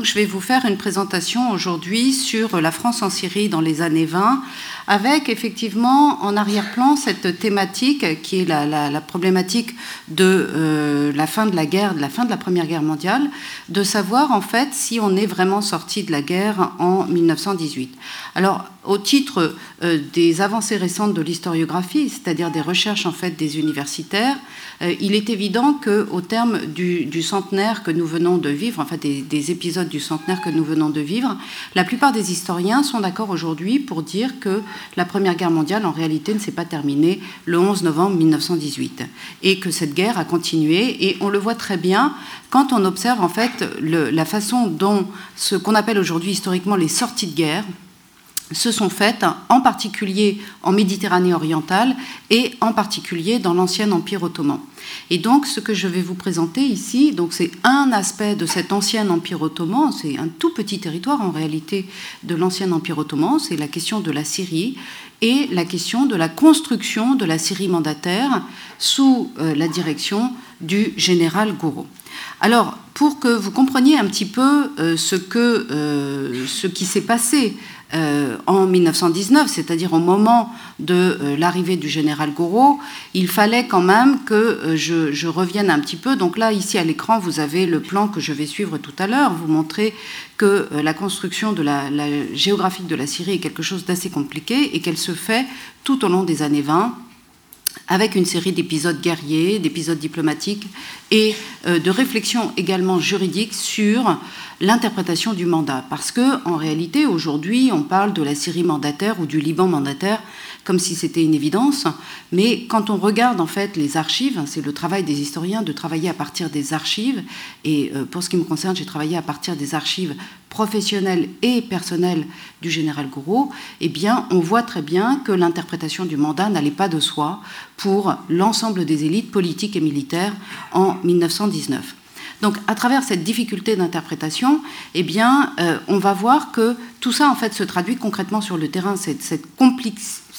donc je vais vous faire une présentation aujourd'hui sur la France en Syrie dans les années 20, avec effectivement en arrière-plan cette thématique qui est la, problématique de euh, la fin de la guerre, de la fin de la Première Guerre mondiale, de savoir en fait si on est vraiment sorti de la guerre en 1918. Alors, au titre euh, des avancées récentes de l'historiographie, c'est-à-dire des recherches en fait des universitaires, euh, il est évident qu'au terme du, centenaire que nous venons de vivre, enfin des, des, épisodes du centenaire que nous venons de vivre, la plupart des historiens sont d'accord aujourd'hui pour dire que la Première Guerre mondiale, en réalité, ne s'est pas terminée le 11 novembre 1918 et que cette guerre a continué. Et on le voit très bien quand on observe en fait la façon dont ce qu'on appelle aujourd'hui historiquement les sorties de guerre se sont faites en particulier en Méditerranée orientale et en particulier dans l'ancien Empire ottoman. Et donc ce que je vais vous présenter ici, c'est un aspect de cet ancien Empire ottoman, c'est un tout petit territoire en réalité de l'ancien Empire ottoman, c'est la question de la Syrie et la question de la construction de la Syrie mandataire sous euh, la direction du général Gouraud. Alors, pour que vous compreniez un petit peu euh, ce, que, euh, ce qui s'est passé euh, en 1919, c'est-à-dire au moment de euh, l'arrivée du général Gouraud, il fallait quand même que euh, je, revienne un petit peu. Donc là, ici à l'écran, vous avez le plan que je vais suivre tout à l'heure. Vous montrer que la construction de la, la géographique de la Syrie est quelque chose d'assez compliqué et qu'elle se fait tout au long des années 20 avec une série d'épisodes guerriers, d'épisodes diplomatiques et de réflexions également juridiques sur l'interprétation du mandat. Parce que, en réalité, aujourd'hui, on parle de la Syrie mandataire ou du Liban mandataire comme si c'était une évidence. Mais quand on regarde en fait les archives, c'est le travail des historiens de travailler à partir des archives. Et euh, pour ce qui me concerne, j'ai travaillé à partir des archives professionnelles et personnelles du général Gouraud. Eh bien, on voit très bien que l'interprétation du mandat n'allait pas de soi pour l'ensemble des élites politiques et militaires en 1919. Donc, à travers cette difficulté d'interprétation, eh bien, euh, on va voir que tout ça, en fait, se traduit concrètement sur le terrain. Cette, cette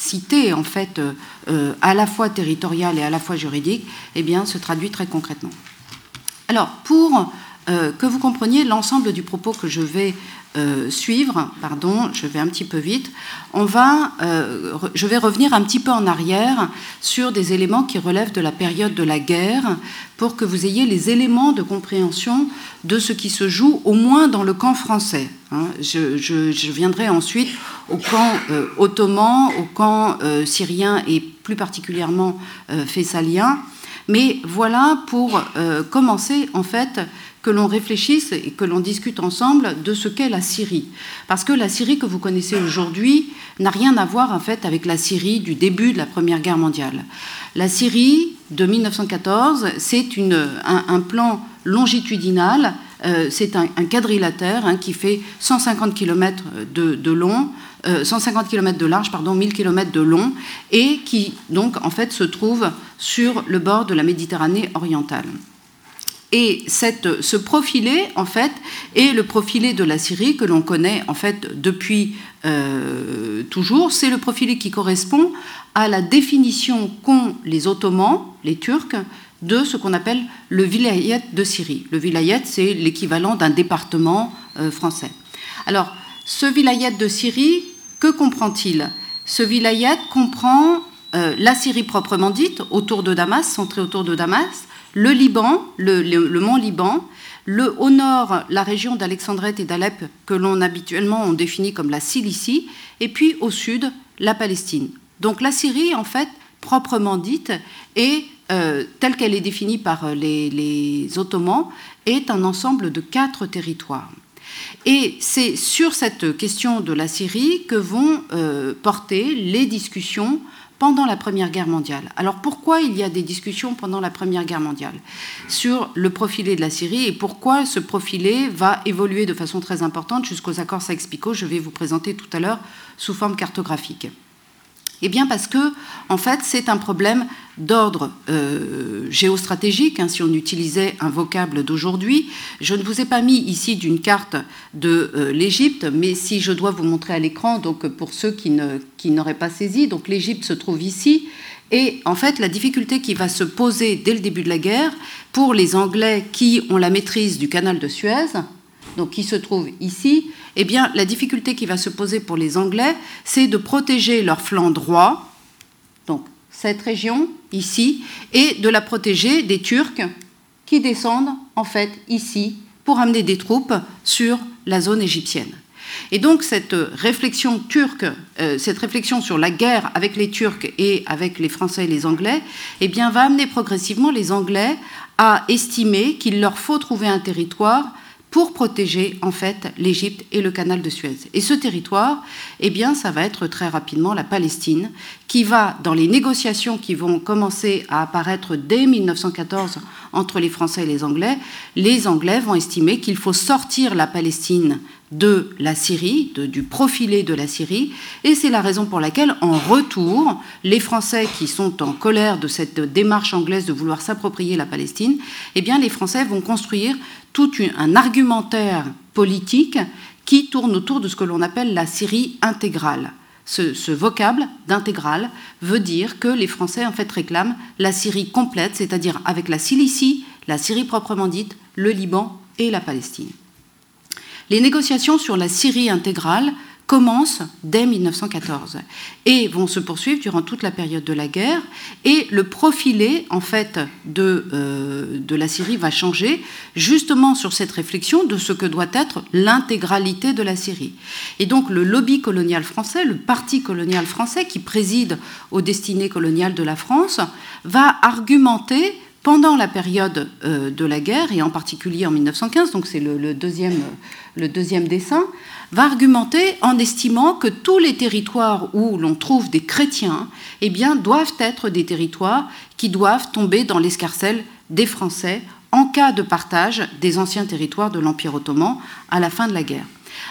complexité, en fait, euh, euh, à la fois territoriale et à la fois juridique, eh bien, se traduit très concrètement. Alors, pour que vous compreniez l'ensemble du propos que je vais euh, suivre, pardon, je vais un petit peu vite, on va, euh, je vais revenir un petit peu en arrière sur des éléments qui relèvent de la période de la guerre pour que vous ayez les éléments de compréhension de ce qui se joue au moins dans le camp français. Hein. Je, viendrai ensuite au camp euh, ottoman, au camp syrien et plus particulièrement fessalien. Mais voilà pour commencer en fait que l'on réfléchisse et que l'on discute ensemble de ce qu'est la Syrie. Parce que la Syrie que vous connaissez aujourd'hui n'a rien à voir avec la Syrie du début de la Première Guerre mondiale. La Syrie de 1914, c'est un, un, plan longitudinal, euh, c'est un, quadrilatère hein, qui fait 150 km de, long, 150 euh, km de large, pardon, 1000 km de long, et qui donc en fait se trouve sur le bord de la Méditerranée orientale. Et ce profilé, en fait, est le profilé de la Syrie que l'on connaît, en fait, depuis euh, toujours. C'est le profilé qui correspond à la définition qu'ont les Ottomans, les Turcs, de ce qu'on appelle le vilayet de Syrie. Le vilayet, c'est l'équivalent d'un département euh, français. Alors, ce vilayet de Syrie, que comprend-il? Ce vilayet comprend euh, la Syrie proprement dite, autour de Damas, centrée autour de Damas, le Liban, le, mont Liban, le, au nord, la région d'Alexandrette et d'Alep, que l'on habituellement on définit comme la Cilicie, et puis au sud, la Palestine. Donc la Syrie, en fait, proprement dite, et euh, telle qu'elle est définie par les, Ottomans, est un ensemble de quatre territoires. Et c'est sur cette question de la Syrie que vont euh, porter les discussions pendant la Première Guerre mondiale. Alors pourquoi il y a des discussions pendant la Première Guerre mondiale sur le profilé de la Syrie et pourquoi ce profilé va évoluer de façon très importante jusqu'aux accords Sykes-Picot Je vais vous présenter tout à l'heure sous forme cartographique. Eh bien parce que, en fait, c'est un problème d'ordre euh, géostratégique, hein, si on utilisait un vocable d'aujourd'hui. Je ne vous ai pas mis ici d'une carte de euh, l'Égypte, mais si je dois vous montrer à l'écran, donc pour ceux qui, n'auraient pas saisi, donc l'Égypte se trouve ici. Et en fait, la difficulté qui va se poser dès le début de la guerre pour les Anglais qui ont la maîtrise du canal de Suez, donc qui se trouve ici, eh bien, la difficulté qui va se poser pour les Anglais, c'est de protéger leur flanc droit, donc cette région ici, et de la protéger des Turcs qui descendent en fait ici pour amener des troupes sur la zone égyptienne. Et donc cette réflexion turque, euh, cette réflexion sur la guerre avec les Turcs et avec les Français et les Anglais, eh bien, va amener progressivement les Anglais à estimer qu'il leur faut trouver un territoire pour protéger en fait l'Égypte et le canal de Suez. Et ce territoire, eh bien, ça va être très rapidement la Palestine, qui va, dans les négociations qui vont commencer à apparaître dès 1914 entre les Français et les Anglais, les Anglais vont estimer qu'il faut sortir la Palestine de la Syrie, du profilé de la Syrie, et c'est la raison pour laquelle, en retour, les Français qui sont en colère de cette démarche anglaise de vouloir s'approprier la Palestine, eh bien, les Français vont construire tout un argumentaire politique qui tourne autour de ce que l'on appelle la Syrie intégrale. Ce, vocable d'intégrale veut dire que les Français en fait réclament la Syrie complète, c'est-à-dire avec la Cilicie, la Syrie proprement dite, le Liban et la Palestine. Les négociations sur la Syrie intégrale commencent dès 1914 et vont se poursuivre durant toute la période de la guerre. Et le profilé, en fait, de, euh, de la Syrie va changer justement sur cette réflexion de ce que doit être l'intégralité de la Syrie. Et donc le lobby colonial français, le parti colonial français qui préside aux destinées coloniales de la France, va argumenter pendant la période euh, de la guerre, et en particulier en 1915, donc c'est le, deuxième, le deuxième dessin, va argumenter en estimant que tous les territoires où l'on trouve des chrétiens eh bien, doivent être des territoires qui doivent tomber dans l'escarcelle des Français en cas de partage des anciens territoires de l'Empire ottoman à la fin de la guerre.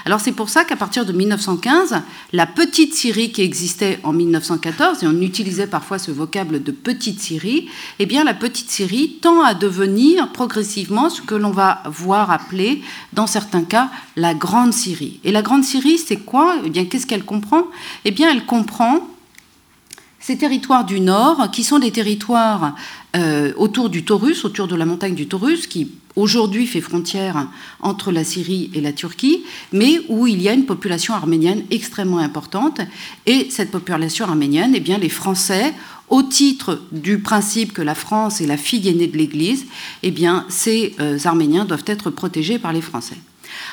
Alors c'est pour ça qu'à partir de 1915, la petite Syrie qui existait en 1914, et on utilisait parfois ce vocable de petite Syrie, eh bien la petite Syrie tend à devenir progressivement ce que l'on va voir appeler, dans certains cas, la grande Syrie. Et la grande Syrie, c'est quoi? Eh bien qu'est-ce qu'elle comprend? Eh bien elle comprend ces territoires du nord, qui sont des territoires euh, autour du Taurus, autour de la montagne du Taurus, qui aujourd'hui fait frontière entre la Syrie et la Turquie, mais où il y a une population arménienne extrêmement importante. Et cette population arménienne, eh bien, les Français, au titre du principe que la France est la fille aînée de l'Église, eh bien, ces euh, Arméniens doivent être protégés par les Français.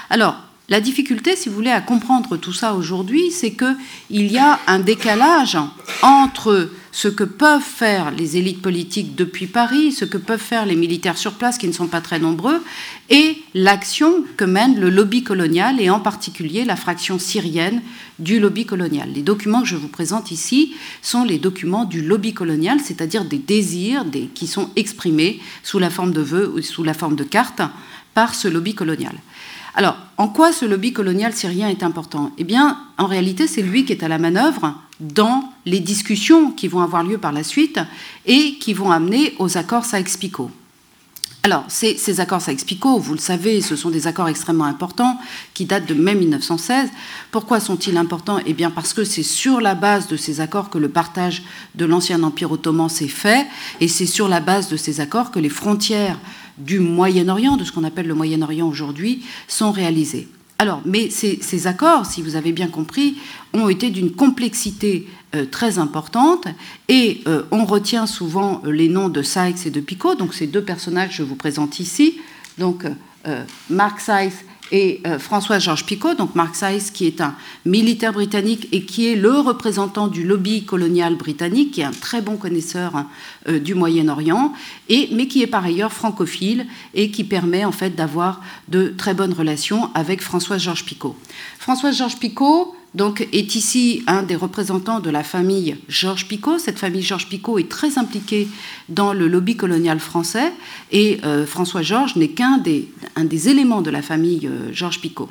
Alors, la difficulté, si vous voulez, à comprendre tout ça aujourd'hui, c'est qu'il y a un décalage entre ce que peuvent faire les élites politiques depuis Paris, ce que peuvent faire les militaires sur place, qui ne sont pas très nombreux, et l'action que mène le lobby colonial, et en particulier la fraction syrienne du lobby colonial. Les documents que je vous présente ici sont les documents du lobby colonial, c'est-à-dire des désirs qui sont exprimés sous la forme de vœux ou sous la forme de cartes par ce lobby colonial. Alors, en quoi ce lobby colonial syrien est important? Eh bien, en réalité, c'est lui qui est à la manœuvre dans les discussions qui vont avoir lieu par la suite et qui vont amener aux accords Sykes-Picot. Alors, ces, accords Sykes-Picot, vous le savez, ce sont des accords extrêmement importants qui datent de mai 1916. Pourquoi sont-ils importants? Eh bien, parce que c'est sur la base de ces accords que le partage de l'ancien Empire ottoman s'est fait, et c'est sur la base de ces accords que les frontières du Moyen-Orient, de ce qu'on appelle le Moyen-Orient aujourd'hui, sont réalisés. Alors, mais ces, accords, si vous avez bien compris, ont été d'une complexité euh, très importante et euh, on retient souvent euh, les noms de Sykes et de Picot, donc ces deux personnages je vous présente ici. Donc, Mark Sykes et euh, François-Georges Picot, donc Mark Sykes, qui est un militaire britannique et qui est le représentant du lobby colonial britannique, qui est un très bon connaisseur euh, du Moyen-Orient, mais qui est par ailleurs francophile et qui permet en fait d'avoir de très bonnes relations avec François-Georges Picot. François-Georges Picot, donc, est ici un des représentants de la famille Georges Picot. Cette famille Georges Picot est très impliquée dans le lobby colonial français et euh, François Georges n'est qu'un des, éléments de la famille euh, Georges Picot.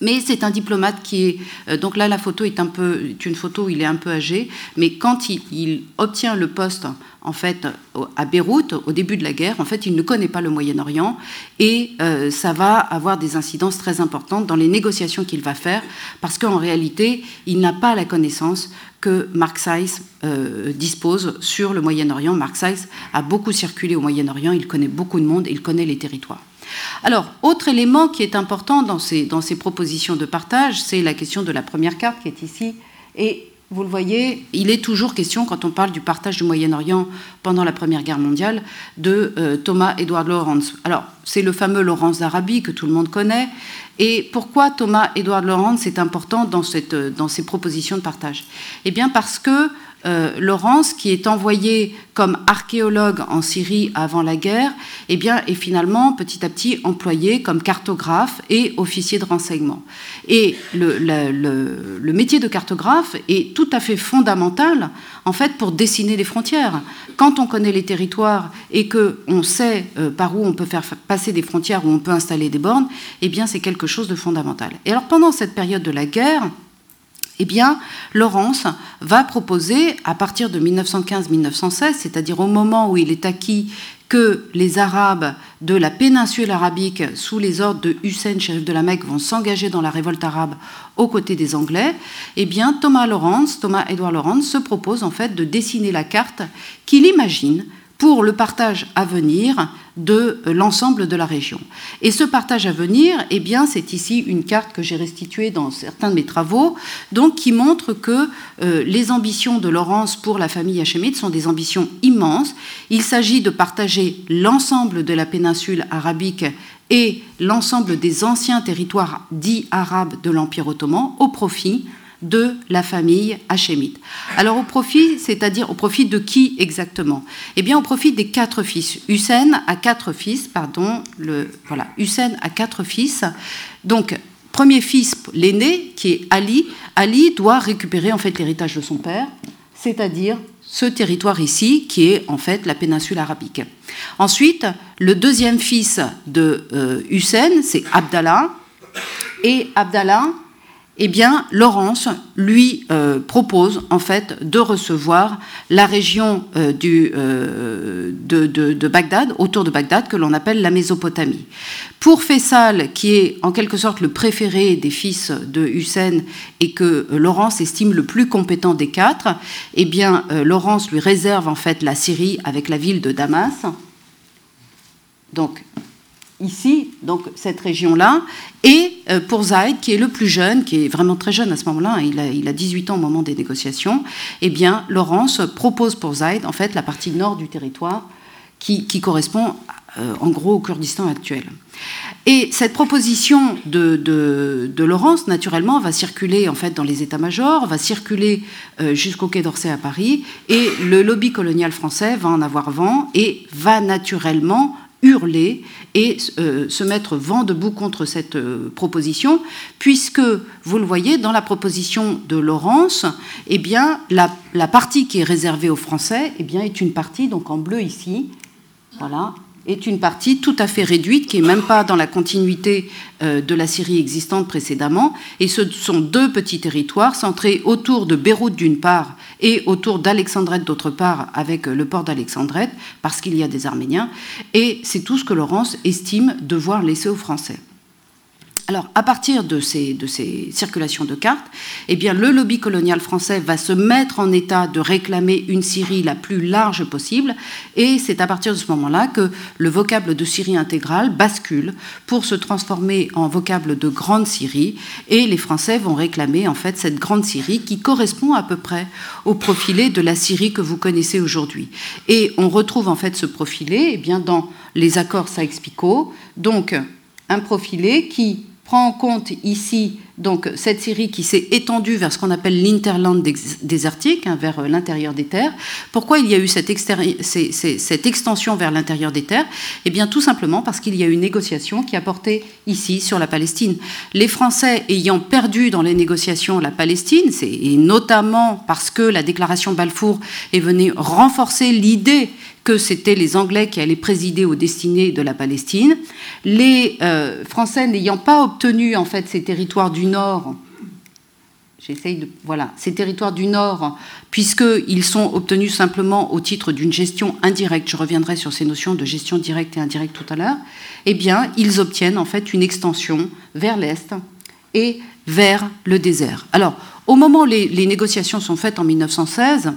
Mais c'est un diplomate qui est euh, donc là la photo est un peu une photo où il est un peu âgé, mais quand il, obtient le poste en fait à Beyrouth au début de la guerre, en fait il ne connaît pas le Moyen-Orient. Et euh, ça va avoir des incidences très importantes dans les négociations qu'il va faire. Parce qu'en réalité il n'a pas la connaissance que Mark Sykes euh, dispose sur le Moyen-Orient. Mark Sykes a beaucoup circulé au Moyen-Orient, il connaît beaucoup de monde, il connaît les territoires. Alors, autre élément qui est important dans ces, dans ces propositions de partage, c'est la question de la première carte qui est ici. Et vous le voyez, il est toujours question, quand on parle du partage du Moyen-Orient pendant la Première Guerre mondiale, de euh, Thomas Edward Lawrence. Alors, c'est le fameux Lawrence d'Arabie que tout le monde connaît. Et pourquoi Thomas Edward Lawrence est important dans, cette, dans ces propositions de partage? Eh bien, parce que euh, Laurence, qui est envoyé comme archéologue en Syrie avant la guerre, eh bien, est finalement petit à petit employé comme cartographe et officier de renseignement. Et le, métier de cartographe est tout à fait fondamental, en fait, pour dessiner les frontières. Quand on connaît les territoires et que on sait euh, par où on peut faire passer des frontières, où on peut installer des bornes, eh bien, c'est quelque chose de fondamental. Et alors, pendant cette période de la guerre, eh bien, Laurence va proposer, à partir de 1915-1916, c'est-à-dire au moment où il est acquis que les Arabes de la péninsule arabique, sous les ordres de Hussein, shérif de la Mecque, vont s'engager dans la révolte arabe aux côtés des Anglais, eh bien, Thomas Lawrence, Thomas Edward Lawrence, se propose en fait de dessiner la carte qu'il imagine pour le partage à venir de l'ensemble de la région. Et ce partage à venir, eh bien, c'est ici une carte que j'ai restituée dans certains de mes travaux, donc qui montre que euh, les ambitions de Laurence pour la famille hachémite sont des ambitions immenses. Il s'agit de partager l'ensemble de la péninsule arabique et l'ensemble des anciens territoires dits arabes de l'Empire ottoman au profit de la famille hachémite. Alors au profit, c'est-à-dire au profit de qui exactement? Eh bien au profit des quatre fils. Hussein a quatre fils, pardon, le, voilà, Hussein a quatre fils. Donc premier fils, l'aîné, qui est Ali, Ali doit récupérer en fait l'héritage de son père, c'est-à-dire ce territoire ici, qui est en fait la péninsule arabique. Ensuite, le deuxième fils de euh, Hussein, c'est Abdallah, et Abdallah eh bien, Laurence lui euh, propose en fait de recevoir la région euh, euh, de, Bagdad, autour de Bagdad, que l'on appelle la Mésopotamie. Pour Faisal, qui est en quelque sorte le préféré des fils de Hussein et que Laurence estime le plus compétent des quatre, eh bien, Laurence lui réserve en fait la Syrie avec la ville de Damas. Donc, ici, donc cette région-là, et euh, pour Zaid, qui est le plus jeune, qui est vraiment très jeune à ce moment-là, hein, il a, il a 18 ans au moment des négociations, eh bien, Laurence propose pour Zaid, en fait, la partie nord du territoire, qui, correspond euh, en gros au Kurdistan actuel. Et cette proposition de, de, Laurence, naturellement, va circuler en fait dans les états-majors, va circuler euh, jusqu'au Quai d'Orsay à Paris, et le lobby colonial français va en avoir vent et va naturellement hurler et euh, se mettre vent debout contre cette euh, proposition, puisque, vous le voyez, dans la proposition de Laurence, eh bien, la, partie qui est réservée aux Français eh est une partie, donc en bleu ici, voilà, est une partie tout à fait réduite, qui n'est même pas dans la continuité euh, de la Syrie existante précédemment. Et ce sont deux petits territoires centrés autour de Beyrouth d'une part et autour d'Alexandrette d'autre part, avec le port d'Alexandrette, parce qu'il y a des Arméniens. Et c'est tout ce que Laurence estime devoir laisser aux Français. Alors, à partir de ces, circulations de cartes, eh bien, le lobby colonial français va se mettre en état de réclamer une Syrie la plus large possible, et c'est à partir de ce moment-là que le vocable de Syrie intégrale bascule pour se transformer en vocable de grande Syrie, et les Français vont réclamer en fait cette grande Syrie qui correspond à peu près au profilé de la Syrie que vous connaissez aujourd'hui. Et on retrouve en fait ce profilé eh bien, dans les accords Saïx-Picot, donc un profilé qui prend en compte ici donc cette série qui s'est étendue vers ce qu'on appelle l'interland désertique, hein, vers euh, l'intérieur des terres. Pourquoi il y a eu cette, cette extension vers l'intérieur des terres? Eh bien, tout simplement parce qu'il y a eu une négociation qui a porté ici sur la Palestine. Les Français ayant perdu dans les négociations la Palestine, et notamment parce que la déclaration Balfour est venue renforcer l'idée que c'était les Anglais qui allaient présider aux destinées de la Palestine. Les euh, Français n'ayant pas obtenu en fait ces territoires du Nord, j'essaye de voilà ces territoires du Nord, puisqu'ils sont obtenus simplement au titre d'une gestion indirecte. Je reviendrai sur ces notions de gestion directe et indirecte tout à l'heure. Eh bien, ils obtiennent en fait une extension vers l'est et vers le désert. Alors, au moment où les négociations sont faites en 1916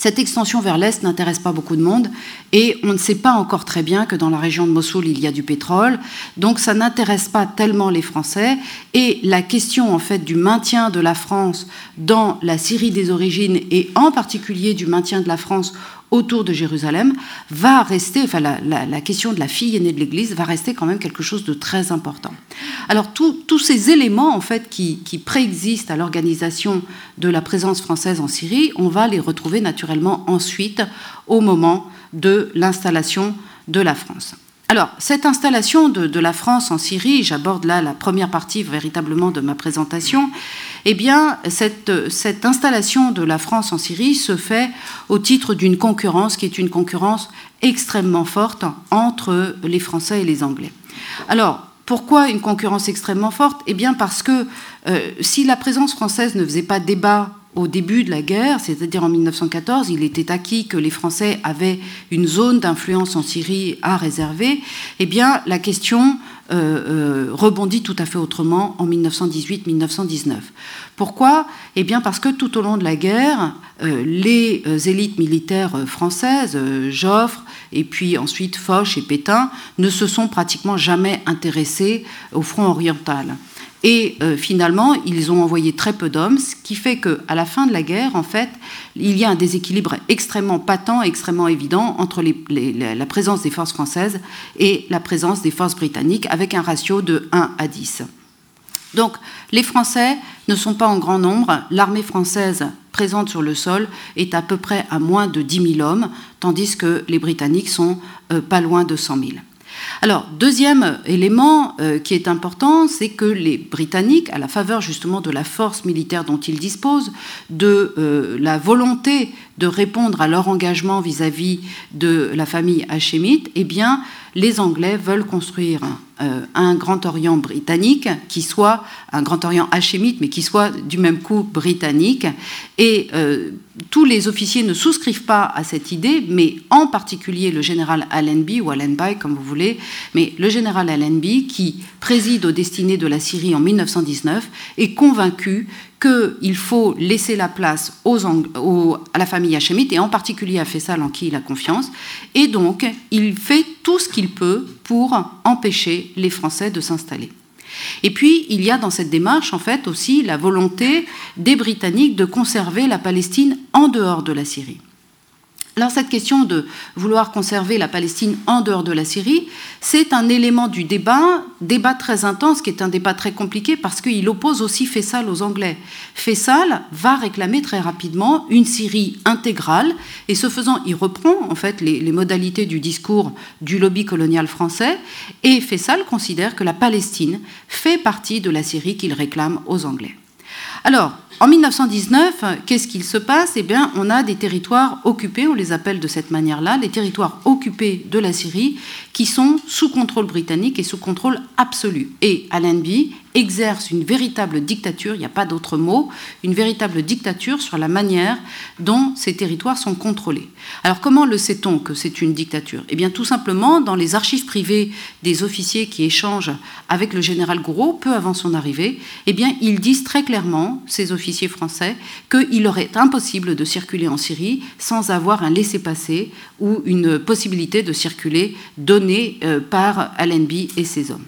Cette extension vers l'Est n'intéresse pas beaucoup de monde et on ne sait pas encore très bien que dans la région de Mossoul, il y a du pétrole. Donc ça n'intéresse pas tellement les Français et la question en fait du maintien de la France dans la Syrie des origines et en particulier du maintien de la France autour de Jérusalem va rester, enfin la, question de la fille aînée de l'Église va rester quand même quelque chose de très important. Alors tous ces éléments qui préexistent à l'organisation de la présence française en Syrie, on va les retrouver naturellement ensuite au moment de l'installation de la France. Alors, cette installation de, la France en Syrie, j'aborde là la première partie véritablement de ma présentation, eh bien, cette, installation de la France en Syrie se fait au titre d'une concurrence qui est une concurrence extrêmement forte entre les Français et les Anglais. Alors, pourquoi une concurrence extrêmement forte? Eh bien, parce que euh, si la présence française ne faisait pas débat au début de la guerre, c'est-à-dire en 1914, il était acquis que les Français avaient une zone d'influence en Syrie à réserver, eh bien, la question euh, euh, rebondit tout à fait autrement en 1918-1919. Pourquoi? Eh bien, parce que tout au long de la guerre, euh, les élites militaires françaises, Joffre, et puis ensuite Foch et Pétain, ne se sont pratiquement jamais intéressés au front oriental. Et euh, finalement, ils ont envoyé très peu d'hommes, ce qui fait qu'à la fin de la guerre, en fait, il y a un déséquilibre extrêmement patent, extrêmement évident entre la présence des forces françaises et la présence des forces britanniques, avec un ratio de 1 à 10. Donc, les Français ne sont pas en grand nombre. L'armée française présente sur le sol est à peu près à moins de 10 000 hommes, tandis que les Britanniques sont euh, pas loin de 100 000. Alors, deuxième élément euh, qui est important, c'est que les Britanniques, à la faveur justement de la force militaire dont ils disposent, de euh, la volonté de répondre à leur engagement vis-à-vis de la famille hachémite, eh bien, les Anglais veulent construire euh, un Grand Orient britannique qui soit un Grand Orient hachémite, mais qui soit du même coup britannique. Et euh, tous les officiers ne souscrivent pas à cette idée, mais en particulier le général Allenby, ou Allenby comme vous voulez, mais le général Allenby, qui préside aux destinées de la Syrie en 1919, est convaincu qu'il faut laisser la place aux, à la famille hachémite, et en particulier à Faisal en qui il a confiance, et donc il fait tout ce qu'il peut pour empêcher les Français de s'installer. Et puis, il y a dans cette démarche, en fait, aussi la volonté des Britanniques de conserver la Palestine en dehors de la Syrie. Alors cette question de vouloir conserver la Palestine en dehors de la Syrie, c'est un élément du débat, débat très intense, qui est un débat très compliqué parce qu'il oppose aussi Fessal aux Anglais. Fessal va réclamer très rapidement une Syrie intégrale et ce faisant, il reprend en fait les, les modalités du discours du lobby colonial français et Fessal considère que la Palestine fait partie de la Syrie qu'il réclame aux Anglais. Alors, en 1919, qu'est-ce qu'il se passe? Eh bien, on a des territoires occupés, on les appelle de cette manière-là, les territoires occupés de la Syrie, qui sont sous contrôle britannique et sous contrôle absolu. Et Allenby exerce une véritable dictature, il n'y a pas d'autre mot, une véritable dictature sur la manière dont ces territoires sont contrôlés. Alors comment le sait-on que c'est une dictature? Eh bien tout simplement dans les archives privées des officiers qui échangent avec le général Gouraud peu avant son arrivée, eh bien ils disent très clairement, ces officiers français, qu'il leur est impossible de circuler en Syrie sans avoir un laissez-passer ou une possibilité de circuler donnée euh, par Allenby et ses hommes.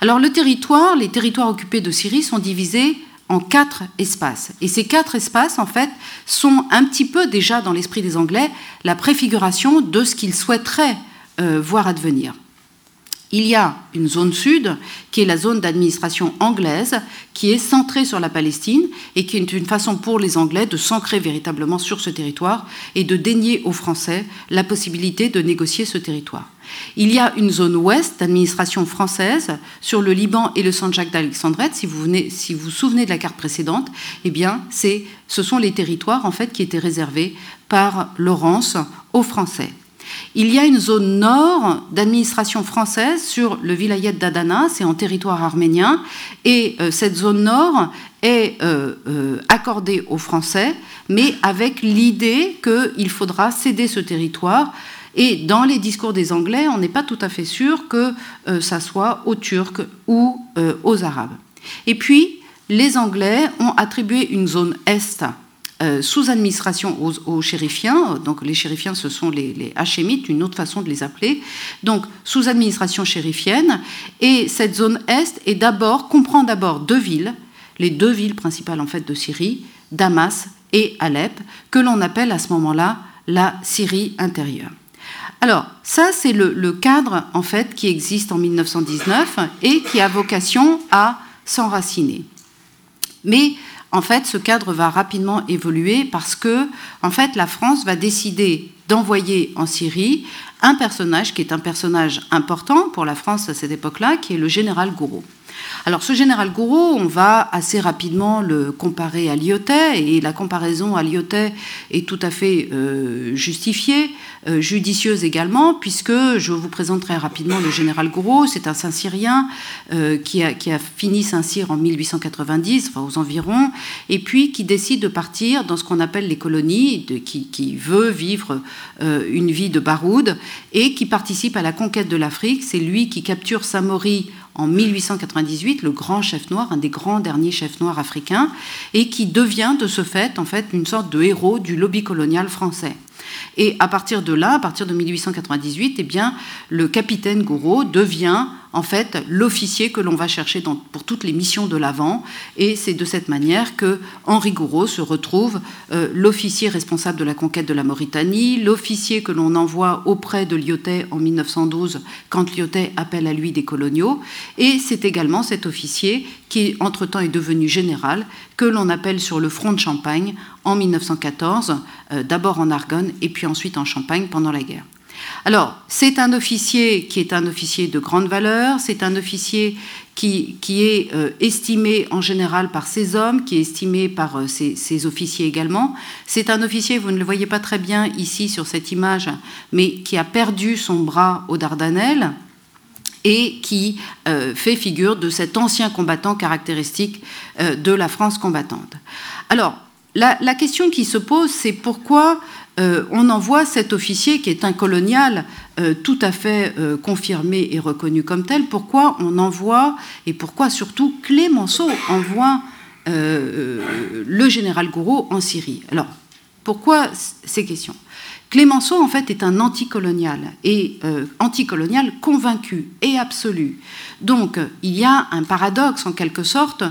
Alors le territoire, les territoires occupés de Syrie sont divisés en quatre espaces. Et ces quatre espaces, en fait, sont un petit peu déjà dans l'esprit des Anglais la préfiguration de ce qu'ils souhaiteraient euh, voir advenir. Il y a une zone sud, qui est la zone d'administration anglaise, qui est centrée sur la Palestine et qui est une façon pour les Anglais de s'ancrer véritablement sur ce territoire et de dénier aux Français la possibilité de négocier ce territoire. Il y a une zone ouest d'administration française sur le Liban et le Saint-Jacques d'Alexandrette. Si vous, vous souvenez de la carte précédente, eh bien, ce sont les territoires en fait qui étaient réservés par Laurence aux Français. Il y a une zone nord d'administration française sur le vilayet d'Adana, c'est en territoire arménien, et euh, cette zone nord est euh, euh, accordée aux Français, mais avec l'idée qu'il faudra céder ce territoire et dans les discours des Anglais, on n'est pas tout à fait sûr que ça soit aux Turcs ou aux Arabes. Et puis, les Anglais ont attribué une zone Est sous administration aux, chérifiens. Donc les chérifiens, ce sont les, les hachémites, une autre façon de les appeler. Donc sous administration chérifienne. Et cette zone est est d'abord comprend d'abord deux villes, les deux villes principales en fait de Syrie, Damas et Alep, que l'on appelle à ce moment-là la Syrie intérieure. Alors, ça, c'est le, cadre, en fait, qui existe en 1919 et qui a vocation à s'enraciner. Mais, en fait, ce cadre va rapidement évoluer parce que, en fait, la France va décider d'envoyer en Syrie un personnage qui est un personnage important pour la France à cette époque-là, qui est le général Gouraud. Alors ce général Gouraud, on va assez rapidement le comparer à Lyotet, et la comparaison à Lyotet est tout à fait euh, justifiée, euh, judicieuse également, puisque je vous présente très rapidement le général Gouraud, c'est un Saint-Cyrien euh, qui, a, fini Saint-Cyr en 1890, enfin aux environs, et puis qui décide de partir dans ce qu'on appelle les colonies, qui, qui, veut vivre une vie de baroud, et qui participe à la conquête de l'Afrique. C'est lui qui capture Samori en 1898, le grand chef noir, un des grands derniers chefs noirs africains, et qui devient de ce fait en fait une sorte de héros du lobby colonial français. Et à partir de là, à partir de 1898, eh bien, le capitaine Gouraud devient en fait l'officier que l'on va chercher pour toutes les missions de l'avant. Et c'est de cette manière que Henri Gouraud se retrouve euh, l'officier responsable de la conquête de la Mauritanie, l'officier que l'on envoie auprès de Lyotet en 1912 quand Lyotet appelle à lui des coloniaux. Et c'est également cet officier qui, entre-temps, est devenu général, que l'on appelle sur le front de Champagne en 1914, euh, d'abord en Argonne et puis ensuite en Champagne pendant la guerre. Alors, c'est un officier qui est un officier de grande valeur, c'est un officier qui, est euh, estimé en général par ses hommes, qui est estimé par euh, ses, officiers également. C'est un officier, vous ne le voyez pas très bien ici sur cette image, mais qui a perdu son bras aux Dardanelles et qui euh, fait figure de cet ancien combattant caractéristique de la France combattante. Alors, la, la question qui se pose, c'est pourquoi euh, on envoie cet officier qui est un colonial euh, tout à fait euh, confirmé et reconnu comme tel. Pourquoi on envoie, et pourquoi surtout Clémenceau envoie le général Gouraud en Syrie? Alors, pourquoi ces questions? Clémenceau, en fait, est un anticolonial, et anticolonial convaincu et absolu. Donc, il y a un paradoxe, en quelque sorte,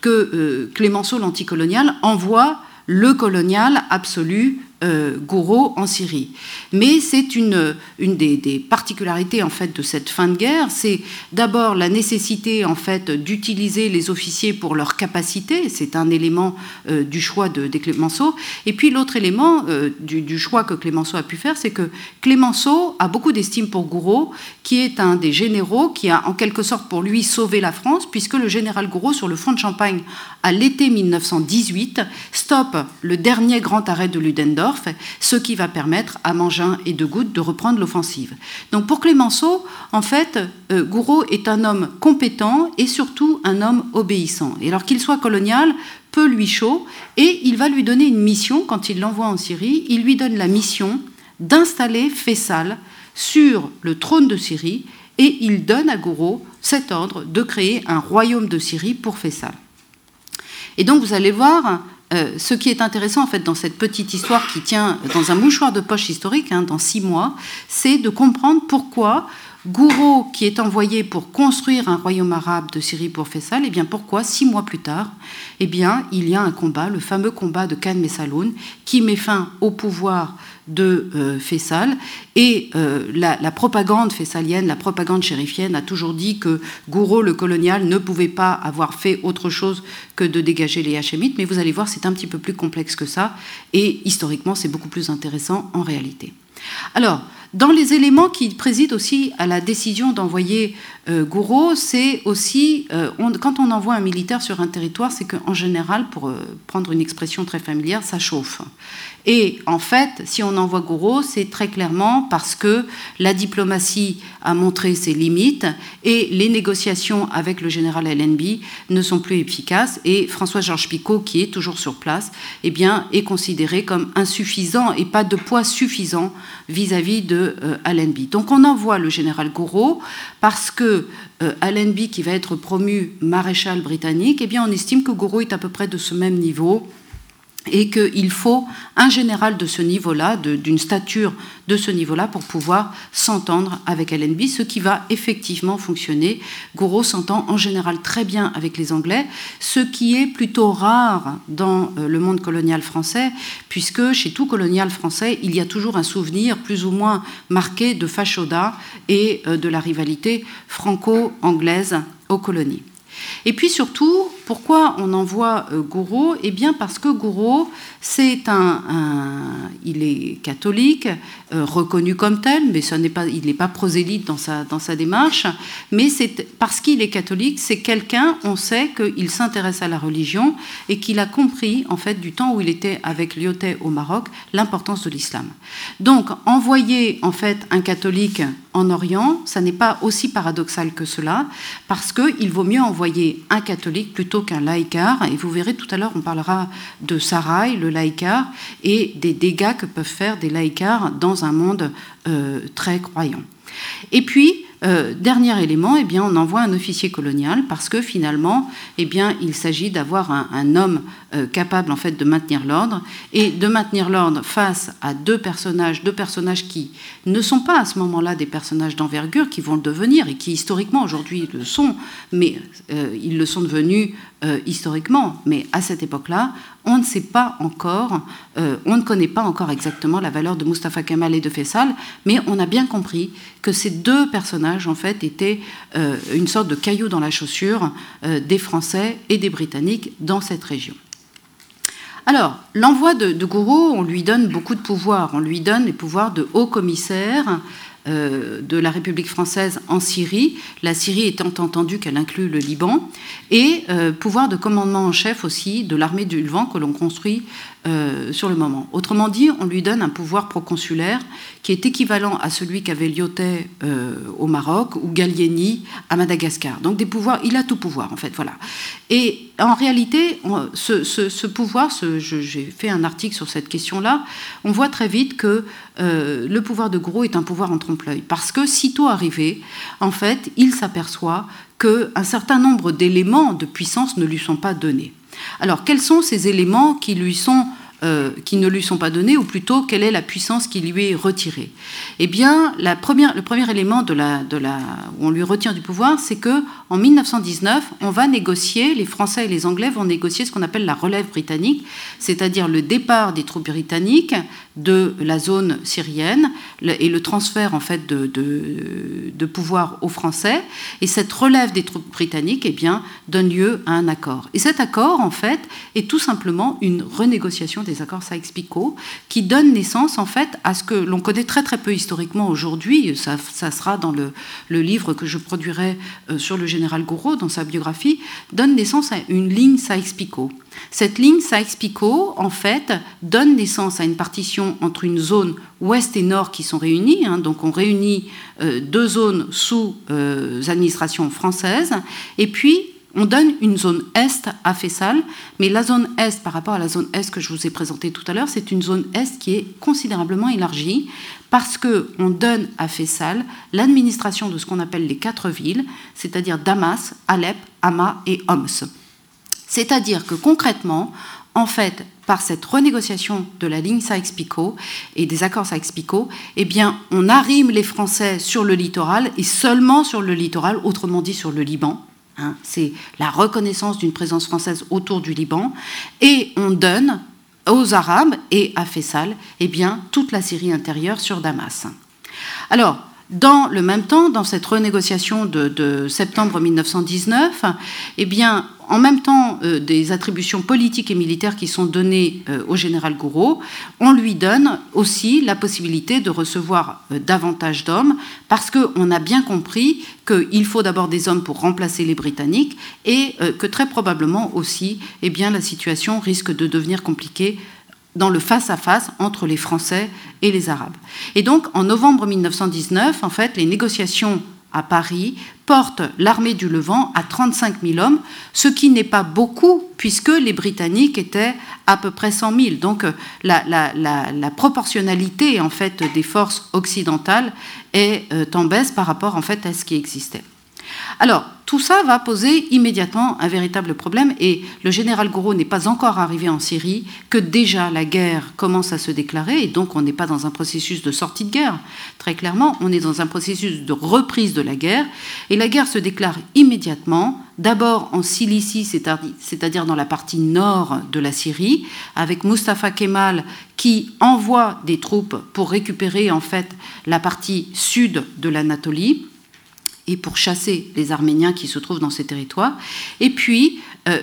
que Clémenceau, l'anticolonial, envoie le colonial absolu euh, Gouraud en Syrie. Mais c'est une, une des, particularités en fait de cette fin de guerre, c'est d'abord la nécessité en fait d'utiliser les officiers pour leur capacité, c'est un élément euh, du choix de, Clémenceau. Et puis l'autre élément euh, du, choix que Clémenceau a pu faire, c'est que Clémenceau a beaucoup d'estime pour Gouraud, qui est un des généraux qui a en quelque sorte pour lui sauvé la France, puisque le général Gouraud sur le front de Champagne à l'été 1918 stoppe le dernier grand arrêt de Ludendorff ce qui va permettre à Mangin et de Goutte de reprendre l'offensive. Donc pour Clémenceau, en fait, euh, Gouraud est un homme compétent et surtout un homme obéissant. Et alors qu'il soit colonial, peu lui chaud, et il va lui donner une mission, quand il l'envoie en Syrie, il lui donne la mission d'installer Fessal sur le trône de Syrie, et il donne à Gouraud cet ordre de créer un royaume de Syrie pour Fessal. Et donc vous allez voir, euh, ce qui est intéressant en fait dans cette petite histoire qui tient dans un mouchoir de poche historique, hein, dans six mois, c'est de comprendre pourquoi Gouraud, qui est envoyé pour construire un royaume arabe de Syrie pour Faisal, et eh bien pourquoi, six mois plus tard, eh bien, il y a un combat, le fameux combat de Khan Messaloun, qui met fin au pouvoir de euh, Faisal. Et euh, la, propagande fessalienne, la propagande chérifienne a toujours dit que Gouraud, le colonial, ne pouvait pas avoir fait autre chose que de dégager les Hachémites. Mais vous allez voir, c'est un petit peu plus complexe que ça. Et historiquement, c'est beaucoup plus intéressant en réalité. Alors, dans les éléments qui président aussi à la décision d'envoyer euh, Gouraud, c'est aussi, euh, quand on envoie un militaire sur un territoire, c'est qu'en général, pour prendre une expression très familière, ça chauffe. Et en fait, si on envoie Gouraud, c'est très clairement parce que la diplomatie a montré ses limites et les négociations avec le général LNB ne sont plus efficaces. Et François-Georges Picot, qui est toujours sur place, eh bien, est considéré comme insuffisant et pas de poids suffisant vis-à-vis de euh, Allenby. Donc on envoie le général Gouraud parce que euh, Allenby, qui va être promu maréchal britannique, eh bien, on estime que Gouraud est à peu près de ce même niveau et qu'il faut un général de ce niveau-là, d'une stature de ce niveau-là, pour pouvoir s'entendre avec LNB, ce qui va effectivement fonctionner. Gouraud s'entend en général très bien avec les Anglais, ce qui est plutôt rare dans euh, le monde colonial français, puisque chez tout colonial français, il y a toujours un souvenir plus ou moins marqué de Fachoda et euh, de la rivalité franco-anglaise aux colonies. Et puis surtout, pourquoi on envoie euh, Gouraud Eh bien parce que Gouraud, c'est un, il est catholique, euh, reconnu comme tel, mais ce n'est pas, il n'est pas prosélyte dans sa, dans sa démarche. Mais c'est parce qu'il est catholique, c'est quelqu'un, on sait qu'il s'intéresse à la religion et qu'il a compris, en fait, du temps où il était avec Lyotet au Maroc, l'importance de l'islam. Donc, envoyer en fait un catholique en Orient, ça n'est pas aussi paradoxal que cela, parce qu'il vaut mieux envoyer un catholique plutôt qu'un laïcard. Et vous verrez tout à l'heure, on parlera de Sarai, le laïcard, et des dégâts que peuvent faire des laïcards dans un monde euh, très croyant. Et puis, euh, dernier élément, eh on envoie un officier colonial parce que finalement, eh il s'agit d'avoir un, homme euh, capable en fait de maintenir l'ordre et de maintenir l'ordre face à deux personnages, deux personnages qui ne sont pas à ce moment-là des personnages d'envergure, qui vont le devenir et qui historiquement aujourd'hui le sont, mais euh, ils le sont devenus historiquement. Mais à cette époque-là, on ne sait pas encore, on ne connaît pas encore exactement la valeur de Mustafa Kemal et de Faisal, mais on a bien compris que ces deux personnages, en fait, étaient euh, une sorte de caillou dans la chaussure euh, des Français et des Britanniques dans cette région. Alors, l'envoi de, de Gouraud, on lui donne beaucoup de pouvoirs. On lui donne les pouvoirs de haut commissaire euh, de la République française en Syrie, la Syrie étant entendu qu'elle inclut le Liban, et pouvoir de commandement en chef aussi de l'armée du Levant que l'on construit euh, sur le moment. Autrement dit, on lui donne un pouvoir proconsulaire qui est équivalent à celui qu'avait Lyotet euh, au Maroc ou Gallieni à Madagascar. Donc des pouvoirs, il a tout pouvoir en fait, voilà. Et en réalité, ce, pouvoir, j'ai fait un article sur cette question-là, on voit très vite que euh, le pouvoir de Gros est un pouvoir en trompe-l'œil, parce que sitôt arrivé, en fait, il s'aperçoit qu'un certain nombre d'éléments de puissance ne lui sont pas donnés. Alors, quels sont ces éléments qui lui sont euh, qui ne lui sont pas donnés, ou plutôt quelle est la puissance qui lui est retirée Eh bien, le premier élément où on lui retire du pouvoir, c'est que en 1919, on va négocier, les Français et les Anglais vont négocier ce qu'on appelle la relève britannique, c'est-à-dire le départ des troupes britanniques de la zone syrienne et le transfert en fait de, de, pouvoir aux Français. Et cette relève des troupes britanniques, eh bien, donne lieu à un accord. Et cet accord, en fait, est tout simplement une renégociation des accords Sykes-Picot qui donne naissance en fait à ce que l'on connaît très très peu historiquement aujourd'hui. Ça, sera dans le, le, livre que je produirai euh, sur le général Gouraud dans sa biographie, donne naissance à une ligne Sykes-Picot. Cette ligne Sykes-Picot, en fait, donne naissance à une partition entre une zone ouest et nord qui sont réunies. Hein. donc on réunit euh, deux zones sous euh, administration française. Et puis on donne une zone est à Fessal, mais la zone est par rapport à la zone est que je vous ai présentée tout à l'heure, c'est une zone est qui est considérablement élargie parce que on donne à Fessal l'administration de ce qu'on appelle les quatre villes, c'est-à-dire Damas, Alep, Hama et Homs. C'est-à-dire que concrètement, en fait, par cette renégociation de la ligne Sykes-Picot et des accords Sykes-Picot, eh on arrime les Français sur le littoral et seulement sur le littoral, autrement dit sur le Liban, Hein, c'est la reconnaissance d'une présence française autour du Liban, et on donne aux Arabes et à Faisal eh bien, toute la Syrie intérieure sur Damas. Alors, dans le même temps, dans cette renégociation de, septembre 1919, eh bien, en même temps euh, des attributions politiques et militaires qui sont données euh, au général Gouraud, on lui donne aussi la possibilité de recevoir euh, davantage d'hommes, parce qu'on a bien compris qu'il faut d'abord des hommes pour remplacer les Britanniques, et que très probablement aussi, eh bien, la situation risque de devenir compliquée dans le face-à-face entre les Français et les Arabes. Et donc, en novembre 1919, en fait, les négociations à Paris portent l'armée du Levant à 35 000 hommes, ce qui n'est pas beaucoup puisque les Britanniques étaient à peu près 100 000. Donc la, la, proportionnalité en fait des forces occidentales est euh, en baisse par rapport en fait à ce qui existait. Alors, tout ça va poser immédiatement un véritable problème et le général Gouraud n'est pas encore arrivé en Syrie que déjà la guerre commence à se déclarer et donc on n'est pas dans un processus de sortie de guerre. Très clairement, on est dans un processus de reprise de la guerre et la guerre se déclare immédiatement, d'abord en Cilicie, c'est-à-dire dans la partie nord de la Syrie, avec Mustafa Kemal qui envoie des troupes pour récupérer en fait la partie sud de l'Anatolie et pour chasser les Arméniens qui se trouvent dans ces territoires. Et puis, euh,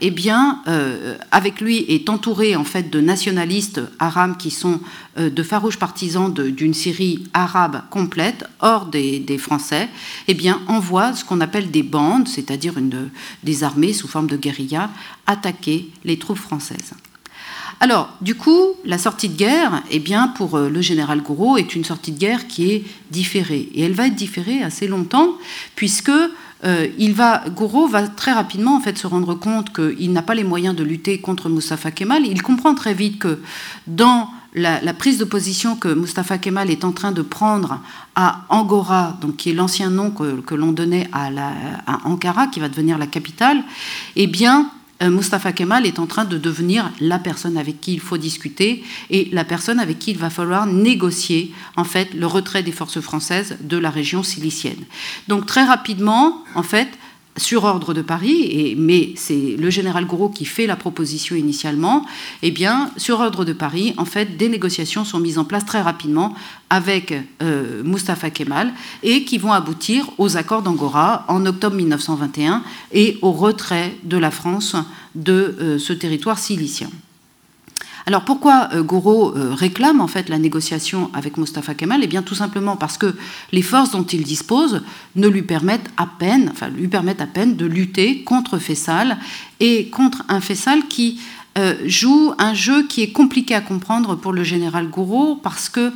eh bien, euh, avec lui, est entouré en fait de nationalistes arabes qui sont euh, de farouches partisans d'une Syrie arabe complète, hors des, Français, eh bien, envoie ce qu'on appelle des bandes, c'est-à-dire des armées sous forme de guérilla, attaquer les troupes françaises. Alors, du coup, la sortie de guerre, eh bien, pour euh, le général Gouraud, est une sortie de guerre qui est différée. Et elle va être différée assez longtemps, puisque euh, il va, Gouraud va très rapidement en fait se rendre compte qu'il n'a pas les moyens de lutter contre Mustafa Kemal. Il comprend très vite que dans la, prise de position que Mustafa Kemal est en train de prendre à Angora, donc qui est l'ancien nom que, l'on donnait à, Ankara, qui va devenir la capitale, eh bien, Mustafa Kemal est en train de devenir la personne avec qui il faut discuter et la personne avec qui il va falloir négocier en fait le retrait des forces françaises de la région silicienne. Donc très rapidement, en fait, sur ordre de Paris, mais c'est le général Gouraud qui fait la proposition initialement, eh bien, sur ordre de Paris, en fait, des négociations sont mises en place très rapidement avec euh, Kemal et qui vont aboutir aux accords d'Angora en octobre 1921 et au retrait de la France de euh, ce territoire silicien. Alors pourquoi euh, Gouraud euh, réclame en fait la négociation avec Mustafa Kemal? Eh bien tout simplement parce que les forces dont il dispose ne lui permettent à peine, enfin lui permettent à peine de lutter contre Fessal et contre un Fessal qui euh, joue un jeu qui est compliqué à comprendre pour le général Gouraud parce que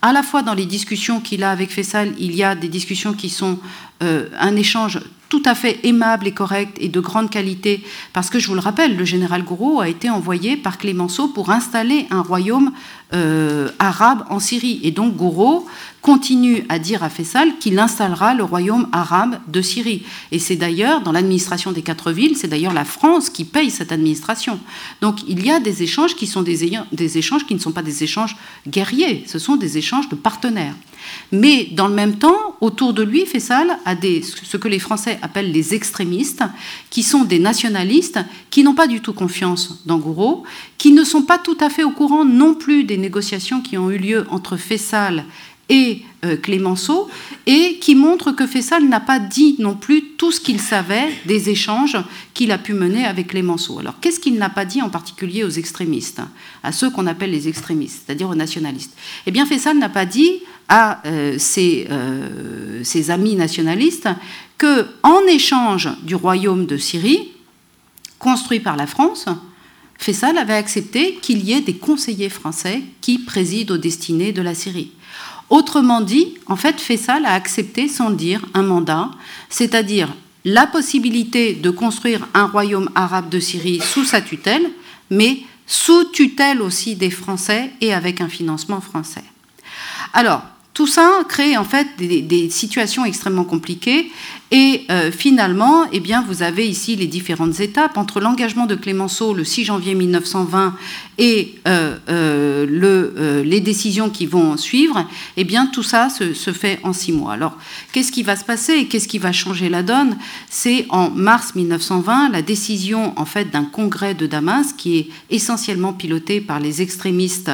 à la fois dans les discussions qu'il a avec Fessal, il y a des discussions qui sont un échange tout à fait aimable et correct et de grande qualité, parce que je vous le rappelle, le général Gouraud a été envoyé par Clémenceau pour installer un royaume euh, arabe en Syrie. Et donc Gouraud continue à dire à Faisal qu'il installera le royaume arabe de Syrie. Et c'est d'ailleurs, dans l'administration des quatre villes, c'est d'ailleurs la France qui paye cette administration. Donc il y a des échanges qui sont des, échanges qui ne sont pas des échanges guerriers, ce sont des échanges de partenaires. Mais dans le même temps, autour de lui, Faisal a des, ce que les Français appellent les extrémistes, qui sont des nationalistes, qui n'ont pas du tout confiance dans Gouraud, qui ne sont pas tout à fait au courant non plus des négociations qui ont eu lieu entre Fessal et euh, Clémenceau, et qui montrent que Fessal n'a pas dit non plus tout ce qu'il savait des échanges qu'il a pu mener avec Clémenceau. Alors qu'est-ce qu'il n'a pas dit en particulier aux extrémistes, à ceux qu'on appelle les extrémistes, c'est-à-dire aux nationalistes? Eh bien Fessal n'a pas dit à euh, ses, euh, ses, amis nationalistes que, en échange du royaume de Syrie, construit par la France, Fessal avait accepté qu'il y ait des conseillers français qui président aux destinées de la Syrie. Autrement dit, en fait, Fessal a accepté sans dire un mandat, c'est-à-dire la possibilité de construire un royaume arabe de Syrie sous sa tutelle, mais sous tutelle aussi des Français et avec un financement français. Alors, tout ça crée en fait des, situations extrêmement compliquées et euh, finalement, eh bien, vous avez ici les différentes étapes entre l'engagement de Clémenceau le 6 janvier 1920 et euh, euh, les décisions qui vont suivre. Eh tout ça se, se fait en six mois. Alors, qu'est-ce qui va se passer et qu'est-ce qui va changer la donne? C'est en mars 1920 la décision en fait d'un congrès de Damas qui est essentiellement piloté par les extrémistes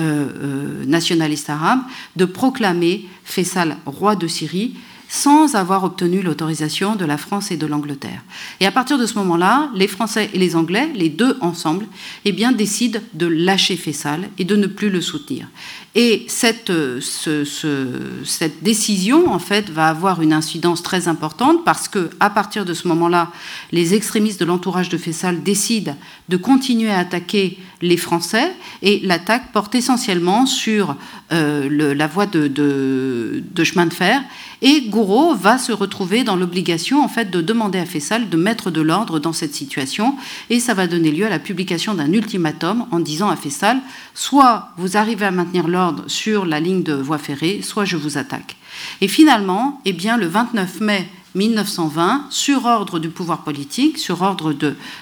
euh, euh, nationaliste arabe de proclamer Faisal roi de Syrie sans avoir obtenu l'autorisation de la France et de l'Angleterre. Et à partir de ce moment-là, les Français et les Anglais, les deux ensemble, eh bien, décident de lâcher Faisal et de ne plus le soutenir. Et cette, cette décision, en fait, va avoir une incidence très importante parce que, à partir de ce moment-là, les extrémistes de l'entourage de Faisal décident de continuer à attaquer les Français et l'attaque porte essentiellement sur euh, la voie de, de chemin de fer et Gouraud va se retrouver dans l'obligation en fait de demander à Fessal de mettre de l'ordre dans cette situation et ça va donner lieu à la publication d'un ultimatum en disant à Fessal soit vous arrivez à maintenir l'ordre sur la ligne de voie ferrée, soit je vous attaque. Et finalement, eh bien, le 29 mai 1920, sur ordre du pouvoir politique, sur ordre